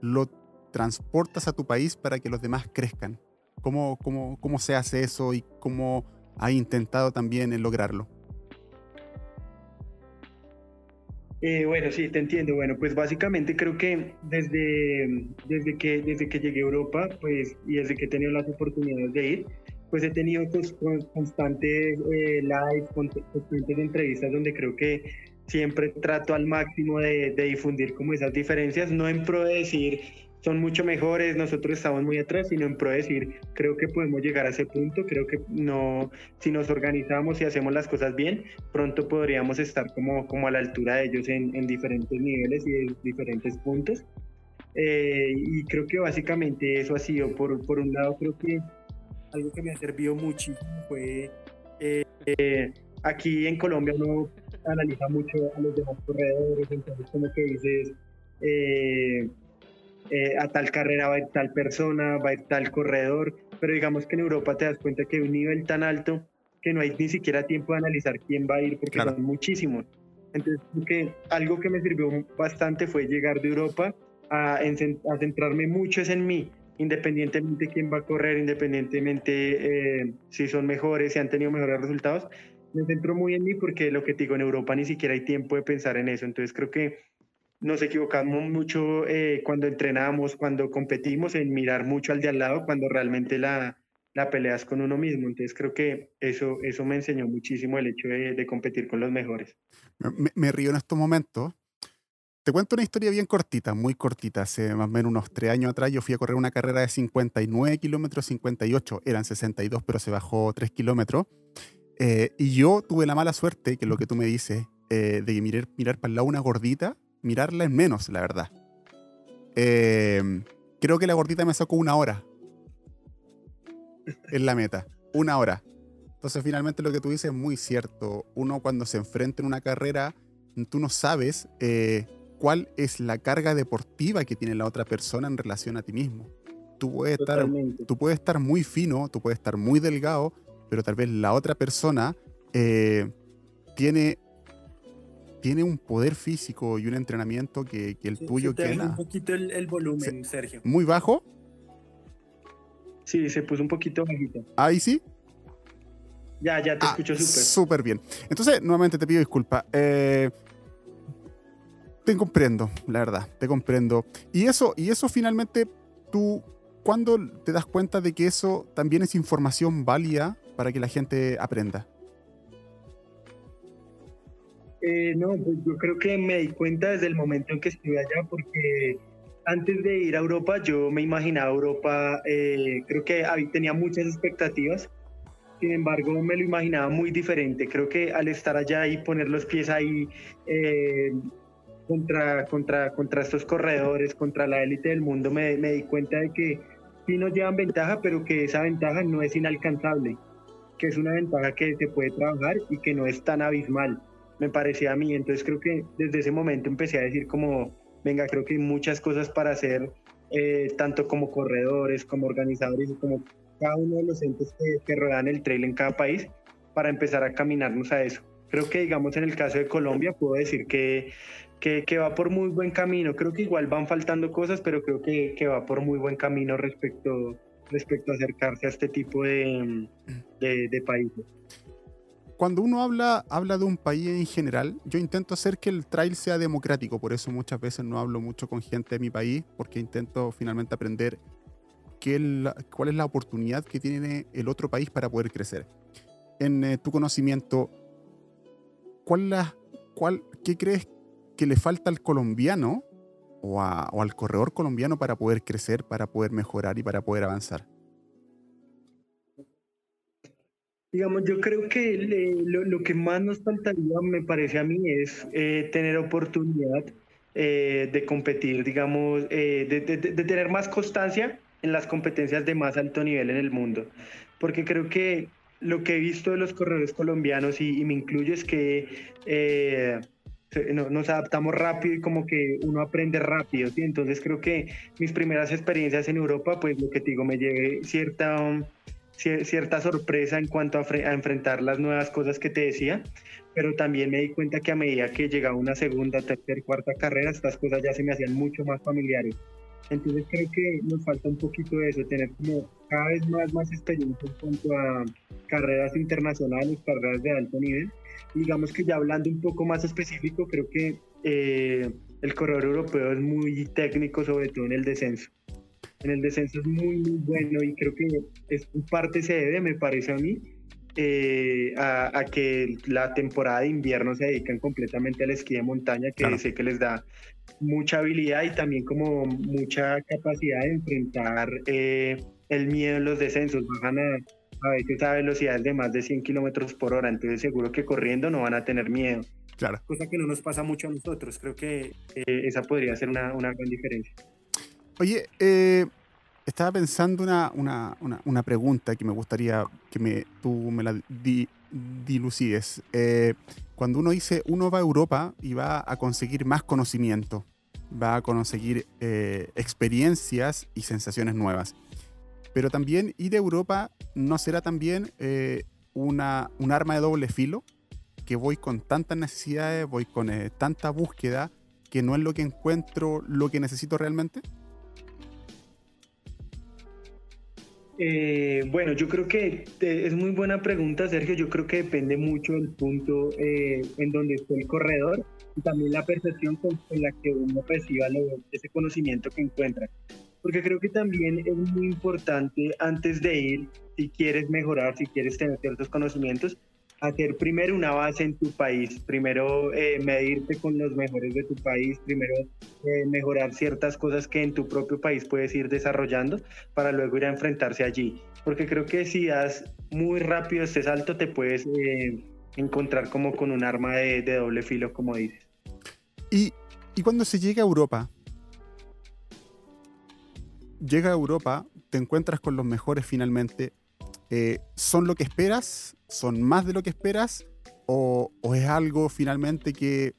lo transportas a tu país para que los demás crezcan? ¿Cómo, cómo, cómo se hace eso y cómo, has intentado también lograrlo? Eh, bueno, sí, te entiendo. Bueno, pues básicamente creo que desde, desde, que, desde que llegué a Europa, pues, y desde que he tenido las oportunidades de ir, pues he tenido constantes eh, lives, constantes entrevistas donde creo que siempre trato al máximo de, de, difundir como esas diferencias, no en pro de decir son mucho mejores, nosotros estamos muy atrás, sino en pro decir, creo que podemos llegar a ese punto, creo que no, si nos organizamos y hacemos las cosas bien, pronto podríamos estar como, como a la altura de ellos en, en diferentes niveles y en diferentes puntos. Eh, y creo que básicamente eso ha sido, por, por un lado, creo que algo que me ha servido muchísimo fue eh, eh, aquí en Colombia uno analiza mucho a los demás corredores, entonces como que dices, eh, a tal carrera va a ir tal persona, va a ir tal corredor, pero digamos que en Europa te das cuenta que hay un nivel tan alto que no hay ni siquiera tiempo de analizar quién va a ir porque son muchísimos. Entonces, que algo que me sirvió bastante fue llegar de Europa a, a centrarme mucho en mí, independientemente quién va a correr, independientemente eh, si son mejores, si han tenido mejores resultados. Me centro muy en mí porque lo que te digo, en Europa ni siquiera hay tiempo de pensar en eso. Entonces creo que nos equivocamos mucho eh, cuando entrenamos, cuando competimos, en mirar mucho al de al lado, cuando realmente la, la peleas con uno mismo. Entonces creo que eso, eso me enseñó muchísimo el hecho de, competir con los mejores. Me, río en estos momentos. Te cuento una historia bien cortita, muy cortita. Hace más o menos unos tres años atrás yo fui a correr una carrera de 59 kilómetros, 58, eran 62, pero se bajó 3 kilómetros. Eh, y yo tuve la mala suerte, que es lo que tú me dices, eh, de mirar, mirar para el lado una gordita mirarla es menos, la verdad. Em, creo que la gordita me sacó una hora. En la meta. Una hora. Entonces, finalmente lo que tú dices es muy cierto. Uno cuando se enfrenta en una carrera, tú no sabes eh, cuál es la carga deportiva que tiene la otra persona en relación a ti mismo. Tú puedes, estar, tú puedes estar muy fino, tú puedes estar muy delgado, pero tal vez la otra persona eh, tiene tiene un poder físico y un entrenamiento que, el tuyo que un poquito el, volumen, Sergio. ¿Muy bajo? Sí, se puso un poquito bajito. ¿Ahí sí? Ya, ya te ah, escucho súper. Súper bien. Entonces, nuevamente te pido disculpas. Eh, te comprendo, la verdad, te comprendo. Y eso, y eso finalmente, tú, ¿cuándo te das cuenta de que eso también es información válida para que la gente aprenda? Eh, no, pues yo creo que me di cuenta desde el momento en que estuve allá, porque antes de ir a Europa yo me imaginaba Europa, eh, creo que tenía muchas expectativas, sin embargo me lo imaginaba muy diferente. Creo que al estar allá y poner los pies ahí eh, contra, contra, contra estos corredores, contra la élite del mundo, me, me di cuenta de que sí nos llevan ventaja, pero que esa ventaja no es inalcanzable, que es una ventaja que se puede trabajar y que no es tan abismal me parecía a mí. Entonces creo que desde ese momento empecé a decir como, venga, creo que hay muchas cosas para hacer, eh, tanto como corredores, como organizadores como cada uno de los entes que, que rodean el trail en cada país para empezar a caminarnos a eso. Creo que, digamos, en el caso de Colombia, puedo decir que, que, que, va por muy buen camino. Creo que igual van faltando cosas, pero creo que, que va por muy buen camino respecto, respecto a acercarse a este tipo de, de, de países cuando uno habla, habla de un país en general, yo intento hacer que el trail sea democrático, por eso muchas veces no hablo mucho con gente de mi país, porque intento finalmente aprender qué cuál es la oportunidad que tiene el otro país para poder crecer. En eh, tu conocimiento, ¿cuál la, cuál, ¿qué crees que le falta al colombiano o, o al corredor colombiano para poder crecer, para poder mejorar y para poder avanzar? Digamos, yo creo que lo, que más nos faltaría, me parece a mí, es eh, tener oportunidad eh, de competir, digamos, eh, de, tener más constancia en las competencias de más alto nivel en el mundo. Porque creo que lo que he visto de los corredores colombianos, y, me incluyo, es que nos adaptamos rápido y como que uno aprende rápido. ¿sí? Entonces creo que mis primeras experiencias en Europa, pues lo que te digo, me llevé cierta cierta sorpresa en cuanto a, enfrentar las nuevas cosas que te decía, pero también me di cuenta que a medida que llegaba una segunda, tercera, cuarta carrera, estas cosas ya se me hacían mucho más familiares. Entonces creo que nos falta un poquito de eso, tener como cada vez más, más experiencia en cuanto a carreras internacionales, carreras de alto nivel. Digamos que ya hablando un poco más específico, creo que eh, el corredor europeo es muy técnico, sobre todo en el descenso. En el descenso es muy, muy bueno y creo que es, parte se debe, me parece a mí, eh, a, que la temporada de invierno se dedican completamente al esquí de montaña, que sé que les da mucha habilidad y también como mucha capacidad de enfrentar eh, el miedo en los descensos. Bajan a, a veces a velocidades de más de 100 kilómetros por hora, entonces seguro que corriendo no van a tener miedo. Claro. Cosa que no nos pasa mucho a nosotros. Creo que eh, esa podría ser una, una, gran diferencia. Oye, eh, estaba pensando una, una, una, pregunta que me gustaría que me, tú me la di, dilucides. Eh, cuando uno dice, uno va a Europa y va a conseguir más conocimiento, va a conseguir experiencias y sensaciones nuevas. Pero también ir a Europa no será también una, un arma de doble filo, que voy con tantas necesidades, voy con eh, tanta búsqueda, que no es lo que encuentro lo que necesito realmente? Eh, bueno, yo creo que es muy buena pregunta, Sergio. Yo creo que depende mucho del punto eh, en donde esté el corredor y también la percepción con, la que uno reciba ese conocimiento que encuentra. Porque creo que también es muy importante antes de ir, si quieres mejorar, si quieres tener ciertos conocimientos, hacer primero una base en tu país, primero eh, medirte con los mejores de tu país, primero eh, mejorar ciertas cosas que en tu propio país puedes ir desarrollando para luego ir a enfrentarse allí. Porque creo que si das muy rápido este salto te puedes eh, encontrar como con un arma de, doble filo, como dices. Y, y cuando se llega a Europa, llega a Europa, te encuentras con los mejores finalmente, eh, ¿son lo que esperas? ¿Son más de lo que esperas? ¿O, es algo finalmente que,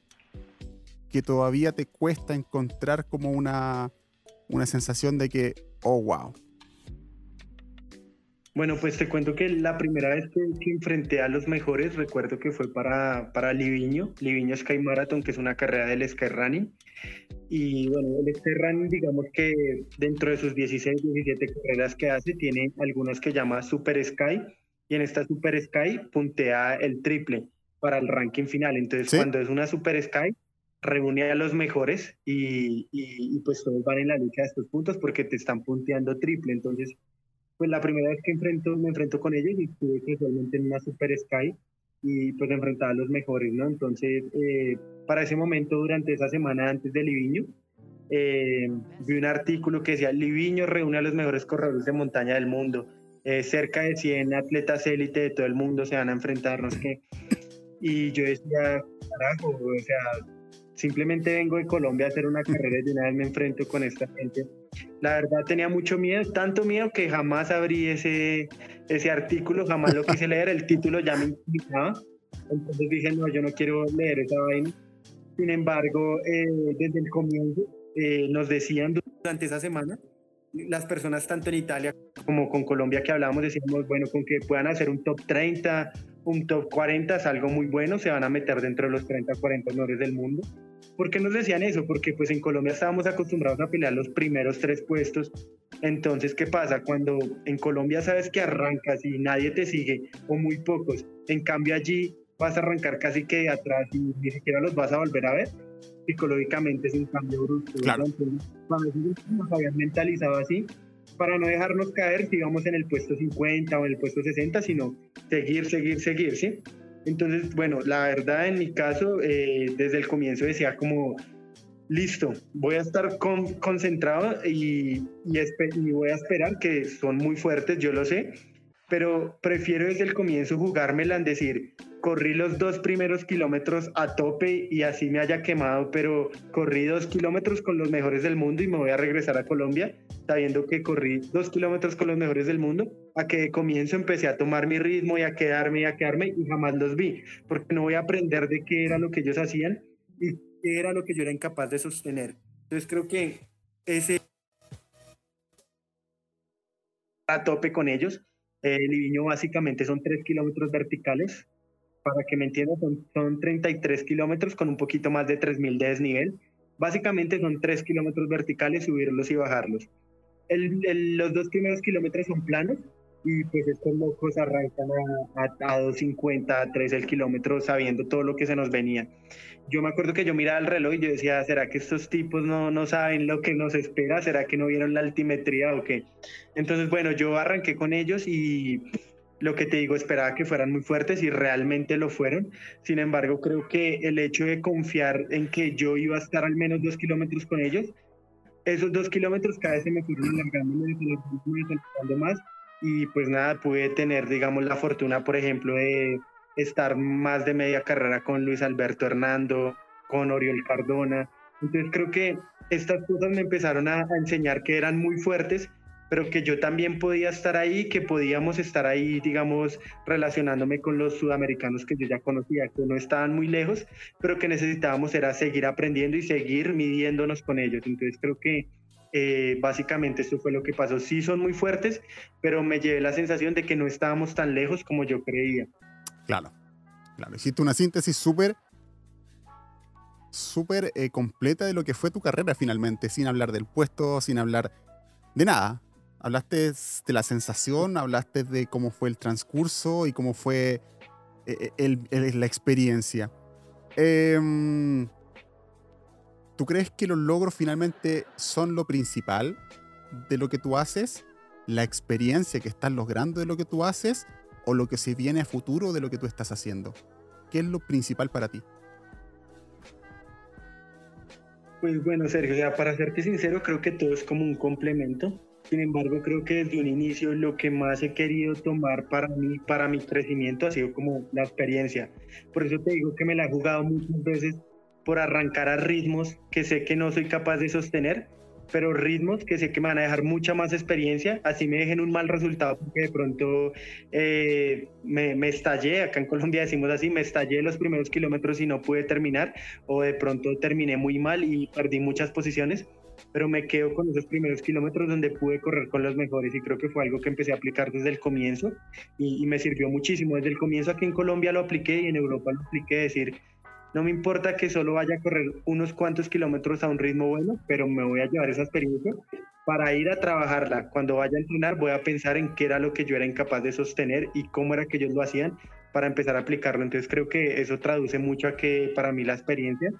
que todavía te cuesta encontrar como una, una sensación de que, oh, wow? Bueno, pues te cuento que la primera vez que, enfrenté a los mejores, recuerdo que fue para, para Liviño, Liviño Sky Marathon, que es una carrera del Sky Running. Y bueno, el Running, digamos que dentro de sus 16, 17 carreras que hace, tiene algunas que llama Super Sky. Y en esta Super Sky puntea el triple para el ranking final. Entonces, cuando es una Super Sky, reúne a los mejores y, y, y, pues todos van en la lucha de estos puntos porque te están punteando triple. Entonces, pues la primera vez que enfrento, me enfrento con ellos y estuve casualmente en una Super Sky y pues enfrentaba a los mejores, ¿no? Entonces, eh, para ese momento, durante esa semana antes de Liviño, eh, vi un artículo que decía, Liviño reúne a los mejores corredores de montaña del mundo. Eh, cerca de 100 atletas élite de todo el mundo se van a enfrentar, no qué. Y yo decía, carajo, o sea, simplemente vengo de Colombia a hacer una carrera y de una vez me enfrento con esta gente. La verdad tenía mucho miedo, tanto miedo que jamás abrí ese, ese artículo, jamás lo quise leer, el título ya me intimidaba. Entonces dije, no, yo no quiero leer esa vaina. Sin embargo, eh, desde el comienzo eh, nos decían durante esa semana, las personas tanto en Italia como con Colombia que hablábamos, decíamos, bueno, con que puedan hacer un top 30, un top 40 es algo muy bueno, se van a meter dentro de los 30, 40 mejores del mundo. ¿Por qué nos decían eso? Porque pues en Colombia estábamos acostumbrados a pelear los primeros tres puestos. Entonces, ¿qué pasa? Cuando en Colombia sabes que arrancas y nadie te sigue, o muy pocos, en cambio allí vas a arrancar casi que de atrás y ni siquiera los vas a volver a ver, psicológicamente es un cambio brusco. Claro. Entonces, cuando nos habían mentalizado así, para no dejarnos caer, sigamos en el puesto 50 o en el puesto 60, sino seguir, seguir, seguir, ¿sí? Entonces, bueno, la verdad en mi caso, eh, desde el comienzo decía como, listo, voy a estar concentrado y, y, voy a esperar que son muy fuertes, yo lo sé, pero prefiero desde el comienzo jugármela en decir, corrí los dos primeros kilómetros a tope y así me haya quemado, pero corrí dos kilómetros con los mejores del mundo y me voy a regresar a Colombia sabiendo que corrí dos kilómetros con los mejores del mundo, a que de comienzo empecé a tomar mi ritmo y a quedarme y a quedarme y jamás los vi, porque no voy a aprender de qué era lo que ellos hacían y era lo que yo era incapaz de sostener. Entonces creo que ese a tope con ellos. El Liviño básicamente son tres kilómetros verticales. Para que me entiendan, son, son 33 kilómetros con un poquito más de 3.000 de desnivel. Básicamente son tres kilómetros verticales, subirlos y bajarlos los dos primeros kilómetros son planos y pues estos locos arrancan a, a, a 250, a 3 el kilómetro sabiendo todo lo que se nos venía. Yo me acuerdo que yo miraba el reloj y yo decía, ¿será que estos tipos no, no saben lo que nos espera? ¿Será que no vieron la altimetría o qué? Entonces, bueno, yo arranqué con ellos y lo que te digo, esperaba que fueran muy fuertes y realmente lo fueron. Sin embargo, creo que el hecho de confiar en que yo iba a estar al menos dos kilómetros con ellos, esos dos kilómetros cada vez se me fueron alargando, me más y pues nada, pude tener, digamos, la fortuna, por ejemplo, de estar más de media carrera con Luis Alberto Hernando, con Oriol Cardona. Entonces creo que estas cosas me empezaron a, enseñar que eran muy fuertes, pero que yo también podía estar ahí, que podíamos estar ahí, digamos, relacionándome con los sudamericanos que yo ya conocía, que no estaban muy lejos, pero que necesitábamos era seguir aprendiendo y seguir midiéndonos con ellos. Entonces creo que eh, básicamente eso fue lo que pasó. Sí son muy fuertes, pero me llevé la sensación de que no estábamos tan lejos como yo creía. Claro, claro. Hiciste una síntesis súper súper eh, completa de lo que fue tu carrera finalmente, sin hablar del puesto, sin hablar de nada. Hablaste de la sensación, hablaste de cómo fue el transcurso y cómo fue eh, eh, la experiencia. Em, ¿Tú crees que los logros finalmente son lo principal de lo que tú haces? ¿La experiencia que estás logrando de lo que tú haces? o lo que se viene a futuro de lo que tú estás haciendo? ¿Qué es lo principal para ti? Pues bueno, Sergio, ya para serte sincero, creo que todo es como un complemento. Sin embargo, creo que desde un inicio lo que más he querido tomar para mí, para mi crecimiento, ha sido como la experiencia. Por eso te digo que me la he jugado muchas veces por arrancar a ritmos que sé que no soy capaz de sostener pero ritmos que sé que me van a dejar mucha más experiencia, así me dejen un mal resultado porque de pronto eh, me, me, estallé, acá en Colombia decimos así, me estallé los primeros kilómetros y no pude terminar, o de pronto terminé muy mal y perdí muchas posiciones, pero me quedo con esos primeros kilómetros donde pude correr con los mejores y creo que fue algo que empecé a aplicar desde el comienzo y, y me sirvió muchísimo. Desde el comienzo aquí en Colombia lo apliqué y en Europa lo apliqué, decir, no me importa que solo vaya a correr unos cuantos kilómetros a un ritmo bueno, pero me voy a llevar esa experiencia para ir a trabajarla. Cuando vaya a entrenar voy a pensar en qué era lo que yo era incapaz de sostener y cómo era que ellos lo hacían para empezar a aplicarlo. Entonces creo que eso traduce mucho a que para mí la experiencia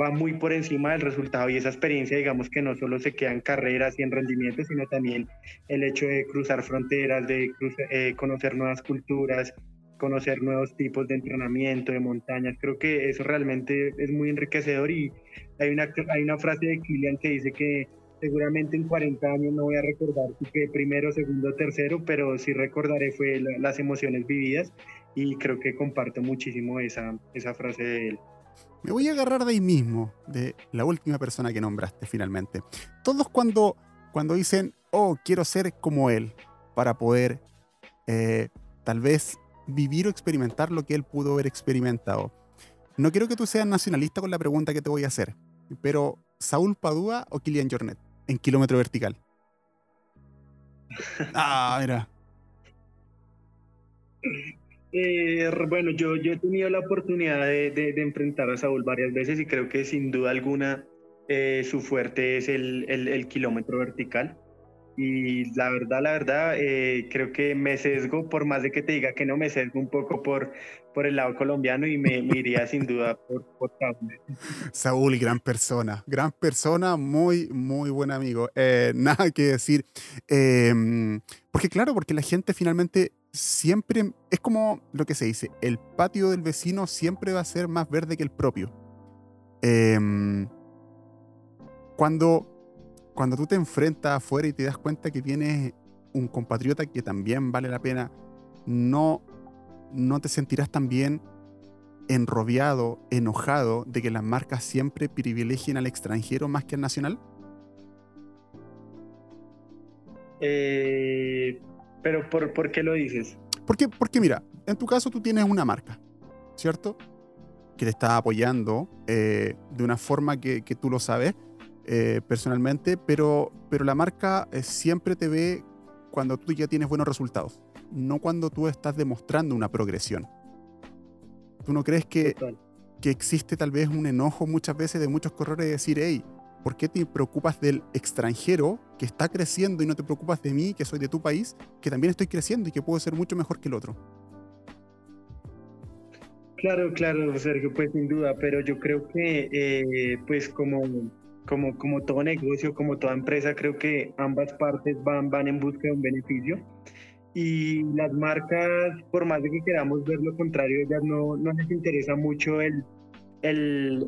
va muy por encima del resultado y esa experiencia digamos que no solo se queda en carreras y en rendimiento, sino también el hecho de cruzar fronteras, de eh, conocer nuevas culturas, conocer nuevos tipos de entrenamiento, de montañas. Creo que eso realmente es muy enriquecedor y hay una, hay una frase de Kilian que dice que seguramente en 40 años no voy a recordar fue primero, segundo, tercero, pero sí recordaré fue las emociones vividas y creo que comparto muchísimo esa, esa frase de él. Me voy a agarrar de ahí mismo, de la última persona que nombraste finalmente. Todos cuando, cuando dicen, oh, quiero ser como él, para poder eh, tal vez vivir o experimentar lo que él pudo haber experimentado. No quiero que tú seas nacionalista con la pregunta que te voy a hacer, pero ¿Saúl Padua o Kilian Jornet en kilómetro vertical? Ah, mira. Eh, bueno, yo, yo he tenido la oportunidad de, enfrentar a Saúl varias veces y creo que sin duda alguna eh, su fuerte es el, el kilómetro vertical y la verdad, la verdad, eh, creo que me sesgo, por más de que te diga que no, me sesgo un poco por, por el lado colombiano y me, iría sin duda por, por, Saúl. Gran persona, gran persona, muy, muy buen amigo. Eh, nada que decir. Em, porque claro, porque la gente finalmente siempre, es como lo que se dice, el patio del vecino siempre va a ser más verde que el propio. Em, cuando cuando tú te enfrentas afuera y te das cuenta que tienes un compatriota que también vale la pena, no, no te sentirás también enrobiado, enojado de que las marcas siempre privilegien al extranjero más que al nacional? Eh, pero por, qué lo dices? Porque, porque mira, en tu caso tú tienes una marca, ¿cierto? Que te está apoyando eh, de una forma que, que tú lo sabes eh, personalmente, pero, pero la marca eh, siempre te ve cuando tú ya tienes buenos resultados, no cuando tú estás demostrando una progresión. ¿Tú no crees que, que existe tal vez un enojo muchas veces de muchos corredores de decir, hey, ¿Por qué te preocupas del extranjero que está creciendo y no te preocupas de mí, que soy de tu país, que también estoy creciendo y que puedo ser mucho mejor que el otro? Claro, claro, Sergio, pues sin duda, pero yo creo que eh, pues como, como, como todo negocio, como toda empresa, creo que ambas partes van, van en busca de un beneficio. Y las marcas, por más de que queramos ver lo contrario, ellas no, no les interesa mucho el, el,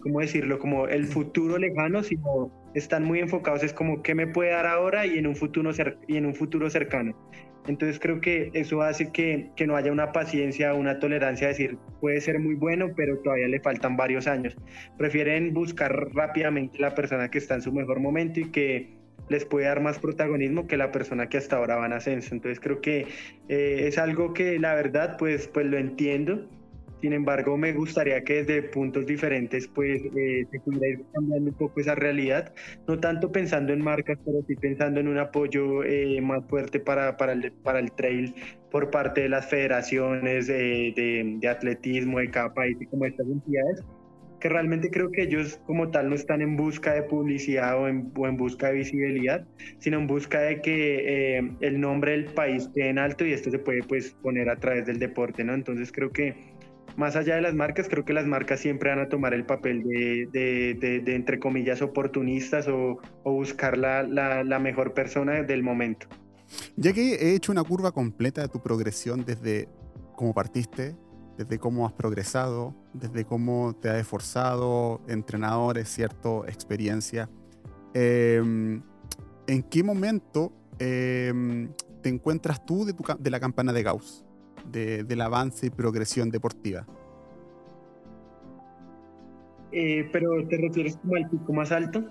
¿cómo decirlo? Como el futuro lejano, sino están muy enfocados, es como qué me puede dar ahora y en un futuro, y en un futuro cercano. Entonces creo que eso hace que, que, no haya una paciencia, una tolerancia decir, puede ser muy bueno, pero todavía le faltan varios años. Prefieren buscar rápidamente la persona que está en su mejor momento y que les puede dar más protagonismo que la persona que hasta ahora va en ascenso. Entonces creo que eh, es algo que la verdad pues, pues lo entiendo. Sin embargo, me gustaría que desde puntos diferentes pues eh, se pudiera ir cambiando un poco esa realidad, no tanto pensando en marcas, pero sí pensando en un apoyo eh, más fuerte para, para, el, para el trail por parte de las federaciones de, de, de atletismo de cada país y como estas entidades, que realmente creo que ellos como tal no están en busca de publicidad o en, o en busca de visibilidad, sino en busca de que eh, el nombre del país quede en alto y esto se puede pues poner a través del deporte, ¿no? Entonces creo que más allá de las marcas, creo que las marcas siempre van a tomar el papel de, de, de, entre comillas, oportunistas o, o buscar la, la, la mejor persona del momento. Ya que he hecho una curva completa de tu progresión desde cómo partiste, desde cómo has progresado, desde cómo te has esforzado, entrenadores, cierto, experiencia. Em, ¿En qué momento em, te encuentras tú de, tu, de, la campana de Gauss, de, del avance y progresión deportiva? Eh, ¿Pero te refieres como al pico más alto?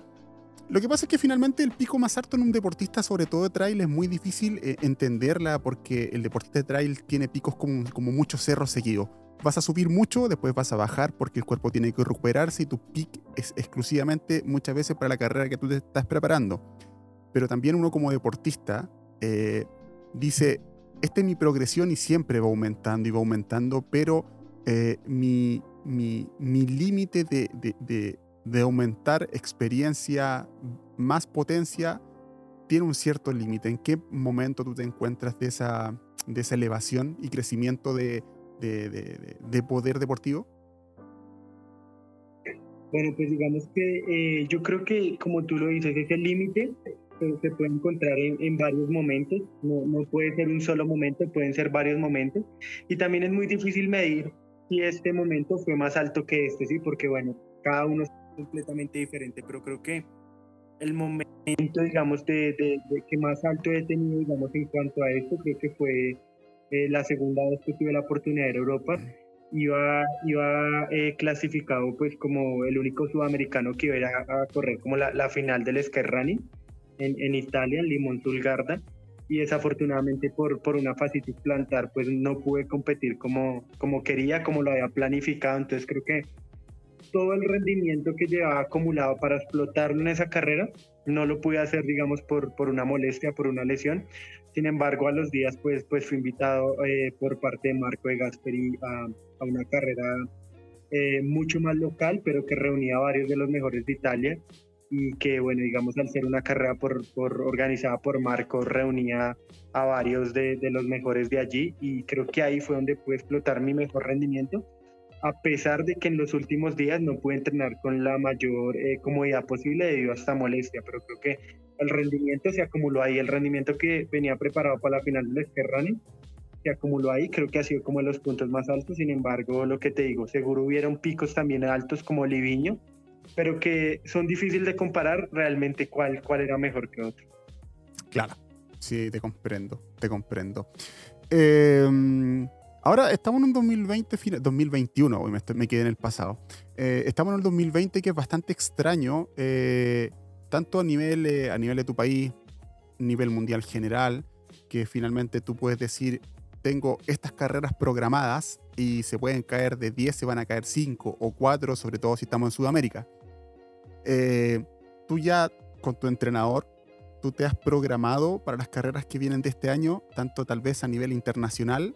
Lo que pasa es que finalmente el pico más alto en un deportista, sobre todo de trail, es muy difícil eh, entenderla porque el deportista de trail tiene picos como, como muchos cerros seguidos. Vas a subir mucho, después vas a bajar porque el cuerpo tiene que recuperarse y tu pick es exclusivamente muchas veces para la carrera que tú te estás preparando. Pero también uno como deportista eh, dice, esta es mi progresión y siempre va aumentando y va aumentando, pero eh, mi, mi, mi límite de, de de aumentar experiencia, más potencia, tiene un cierto límite. ¿En qué momento tú te encuentras de esa, de esa elevación y crecimiento de, de, de, poder deportivo? Bueno, pues digamos que eh, yo creo que, como tú lo dices, ese límite se puede encontrar en, en varios momentos, no, no, puede ser un solo momento, pueden ser varios momentos. Y también es muy difícil medir si este momento fue más alto que este, ¿sí? Porque, bueno, cada uno completamente diferente, pero creo que el momento, digamos, de, de, que más alto he tenido, digamos, en cuanto a esto, creo que fue eh, la segunda vez que tuve la oportunidad de Europa. Iba, iba eh, clasificado pues como el único sudamericano que iba a, a correr como la, la, final del Skerrani en, en Italia, en Limón Sulgarda y desafortunadamente por, por una fascitis plantar pues no pude competir como, como quería, como lo había planificado, entonces creo que todo el rendimiento que llevaba acumulado para explotarlo en esa carrera, no lo pude hacer, digamos, por, por una molestia, por una lesión. Sin embargo, a los días, pues, pues fui invitado eh, por parte de Marco de Gasperi a, a una carrera eh, mucho más local, pero que reunía a varios de los mejores de Italia y que, bueno, digamos, al ser una carrera por, por organizada por Marco, reunía a varios de, de los mejores de allí y creo que ahí fue donde pude explotar mi mejor rendimiento. A pesar de que en los últimos días no pude entrenar con la mayor eh, comodidad posible debido a esta molestia, pero creo que el rendimiento se acumuló ahí, el rendimiento que venía preparado para la final del Running se acumuló ahí, creo que ha sido como de los puntos más altos, sin embargo, lo que te digo, seguro hubieron picos también altos como Liviño, pero que son difíciles de comparar realmente cuál, cuál era mejor que otro. Claro, sí, te comprendo, te comprendo. Eh, Ahora estamos en un 2020, 2021, me, me quedé en el pasado. Eh, estamos en el 2020 que es bastante extraño, eh, tanto a nivel, eh, a nivel de tu país, nivel mundial general, que finalmente tú puedes decir, tengo estas carreras programadas y se pueden caer de 10, se van a caer 5 o 4, sobre todo si estamos en Sudamérica. Tú ya con tu entrenador, tú te has programado para las carreras que vienen de este año, tanto tal vez a nivel internacional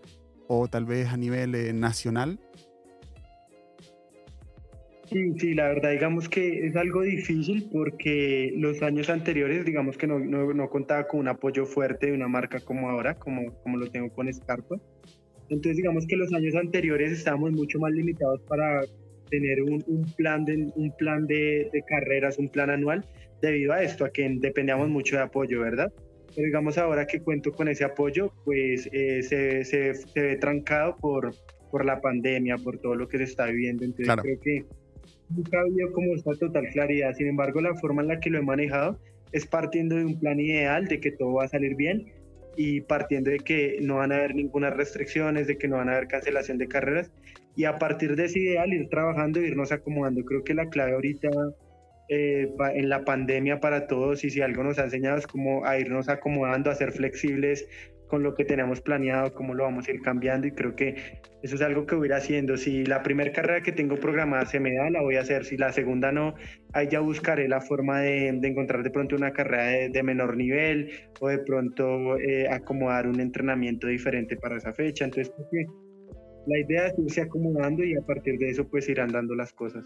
o tal vez a nivel eh, nacional? Sí, sí, la verdad, digamos que es algo difícil porque los años anteriores, digamos que no, no, no contaba con un apoyo fuerte de una marca como ahora, como, como lo tengo con Scarpa. Entonces, digamos que los años anteriores estábamos mucho más limitados para tener un, un plan, de, un plan de, de, carreras, un plan anual, debido a esto, a que dependíamos mucho de apoyo, ¿verdad? Pero digamos ahora que cuento con ese apoyo, pues eh, se, se, se, ve trancado por, por la pandemia, por todo lo que se está viviendo. Entonces claro. creo que nunca ha habido como esta total claridad. Sin embargo, la forma en la que lo he manejado es partiendo de un plan ideal, de que todo va a salir bien y partiendo de que no van a haber ninguna restricciones, de que no van a haber cancelación de carreras y a partir de ese ideal ir trabajando e irnos acomodando. Creo que la clave ahorita eh, en la pandemia para todos y si algo nos ha enseñado es como a irnos acomodando, a ser flexibles, con lo que tenemos planeado, cómo lo vamos a ir cambiando y creo que eso es algo que voy a ir haciendo. Si la primera carrera que tengo programada se me da, la voy a hacer. Si la segunda no, ahí ya buscaré la forma de, de encontrar de pronto una carrera de, de menor nivel o de pronto eh, acomodar un entrenamiento diferente para esa fecha. Entonces, la idea es irse acomodando y a partir de eso pues irán dando las cosas.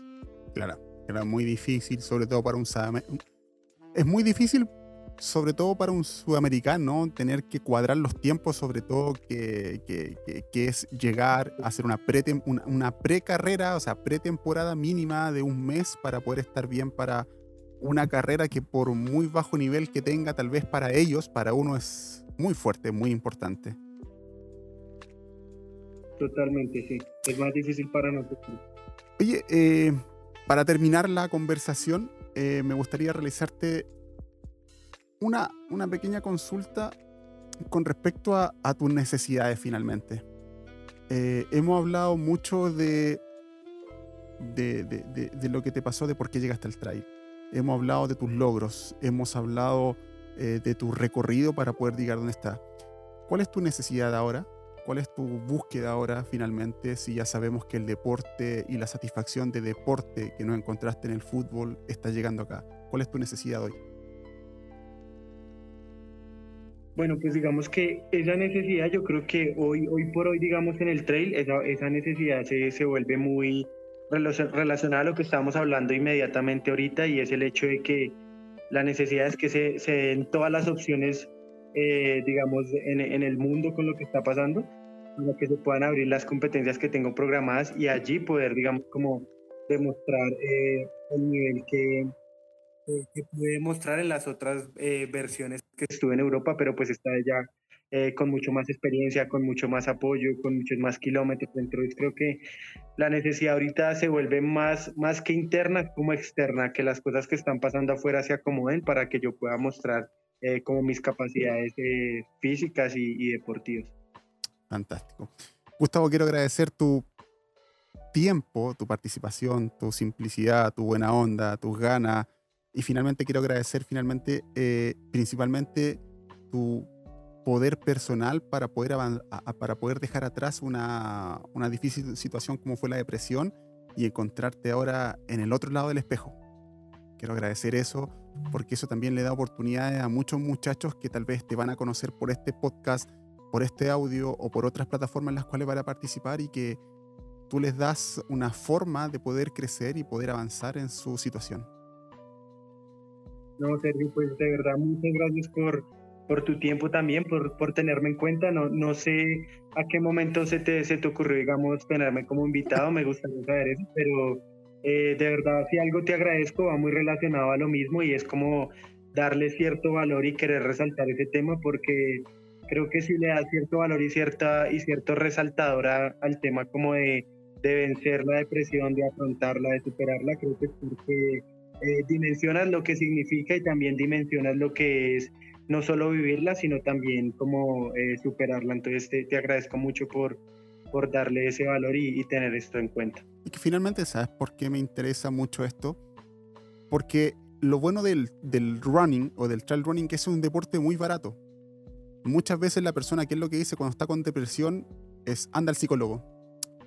Claro, era muy difícil, sobre todo para un... Es muy difícil sobre todo para un sudamericano, tener que cuadrar los tiempos, sobre todo que, que, que, es llegar a hacer una, pre una, una precarrera, o sea, pretemporada mínima de un mes para poder estar bien para una carrera que por muy bajo nivel que tenga, tal vez para ellos, para uno es muy fuerte, muy importante. Totalmente, sí. Es más difícil para nosotros. Oye, eh, para terminar la conversación, eh, me gustaría realizarte una, una pequeña consulta con respecto a, tus necesidades finalmente. Eh, hemos hablado mucho de de, de, lo que te pasó, de por qué llegaste al trail. Hemos hablado de tus logros, hemos hablado de tu recorrido para poder llegar donde estás. ¿Cuál es tu necesidad ahora? ¿Cuál es tu búsqueda ahora finalmente si ya sabemos que el deporte y la satisfacción de deporte que no encontraste en el fútbol está llegando acá? ¿Cuál es tu necesidad hoy? Bueno, pues digamos que esa necesidad, yo creo que hoy, hoy por hoy, digamos, en el trail, esa, esa necesidad se, se vuelve muy relacionada a lo que estábamos hablando inmediatamente ahorita y es el hecho de que la necesidad es que se, se den todas las opciones, eh, digamos, en, en, el mundo con lo que está pasando, para que se puedan abrir las competencias que tengo programadas y allí poder, digamos, como demostrar eh, el nivel que, que pude mostrar en las otras eh, versiones que estuve en Europa, pero pues está ya eh, con mucho más experiencia, con mucho más apoyo, con muchos más kilómetros. Entonces creo que la necesidad ahorita se vuelve más, más que interna como externa, que las cosas que están pasando afuera se acomoden para que yo pueda mostrar eh, como mis capacidades eh, físicas y, y deportivas. Fantástico. Gustavo, quiero agradecer tu tiempo, tu participación, tu simplicidad, tu buena onda, tus ganas, y finalmente quiero agradecer finalmente eh, principalmente tu poder personal para poder, para poder dejar atrás una, una difícil situación como fue la depresión y encontrarte ahora en el otro lado del espejo. Quiero agradecer eso porque eso también le da oportunidades a muchos muchachos que tal vez te van a conocer por este podcast, por este audio o por otras plataformas en las cuales van a participar y que tú les das una forma de poder crecer y poder avanzar en su situación. No, Sergio, pues de verdad, muchas gracias por, por tu tiempo también, por, por tenerme en cuenta. No, no sé a qué momento se te, se te ocurrió, digamos, tenerme como invitado, me gustaría saber eso, pero eh, de verdad, si algo te agradezco, va muy relacionado a lo mismo y es como darle cierto valor y querer resaltar ese tema porque creo que si le da cierto valor y, cierta, y cierto resaltador al tema como de, de vencer la depresión, de afrontarla, de superarla, creo que es porque eh, dimensionas lo que significa y también dimensionas lo que es no solo vivirla, sino también como eh, superarla. Entonces te, te, agradezco mucho por, por darle ese valor y, y, tener esto en cuenta. Y que finalmente, ¿sabes por qué me interesa mucho esto? Porque lo bueno del, del running o del trail running que es un deporte muy barato. Muchas veces la persona, ¿qué es lo que dice cuando está con depresión? Es anda al psicólogo.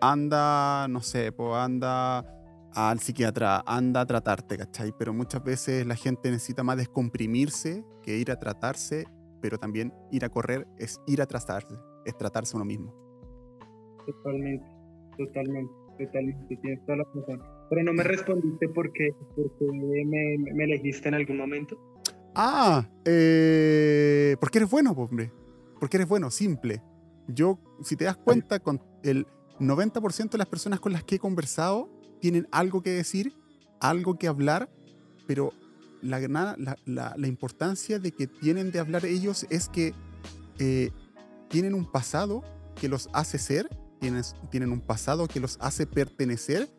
Anda, no sé, pues anda al psiquiatra, anda a tratarte, ¿cachai? Pero muchas veces la gente necesita más descomprimirse que ir a tratarse, pero también ir a correr es ir a tratarse, es tratarse uno mismo. Totalmente, totalmente, totalmente, pero no me respondiste por qué, me, me, elegiste en algún momento. Ah, eh, porque eres bueno, hombre. Porque eres bueno, simple. Yo, si te das cuenta, con el 90% de las personas con las que he conversado tienen algo que decir, algo que hablar, pero la, la, la importancia de que tienen de hablar ellos es que eh, tienen un pasado que los hace ser, tienen, tienen un pasado que los hace pertenecer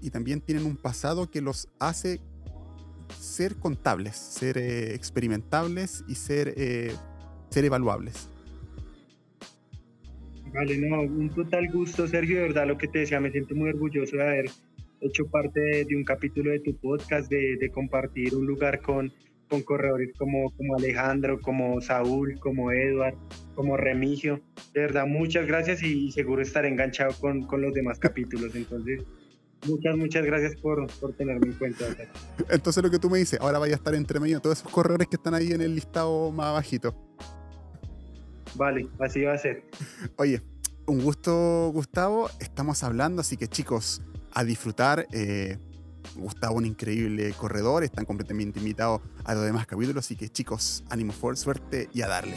y también tienen un pasado que los hace ser contables, ser eh, experimentables y ser, eh, ser evaluables. Vale, no, un total gusto, Sergio, de verdad lo que te decía, me siento muy orgulloso de haber hecho parte de, un capítulo de tu podcast, de, compartir un lugar con, con corredores como, como Alejandro, como Saúl, como Edward, como Remigio. De verdad, muchas gracias y seguro estaré enganchado con, con los demás capítulos. Entonces, muchas, muchas gracias por, por tenerme en cuenta. Entonces lo que tú me dices, ahora vaya a estar entre medio todos esos corredores que están ahí en el listado más abajito. Vale, así va a ser. Oye, un gusto, Gustavo. Estamos hablando, así que chicos, a disfrutar. Eh, Gustavo, un increíble corredor. Están completamente invitados a los demás capítulos. Así que chicos, ánimo, fuerte, suerte y a darle.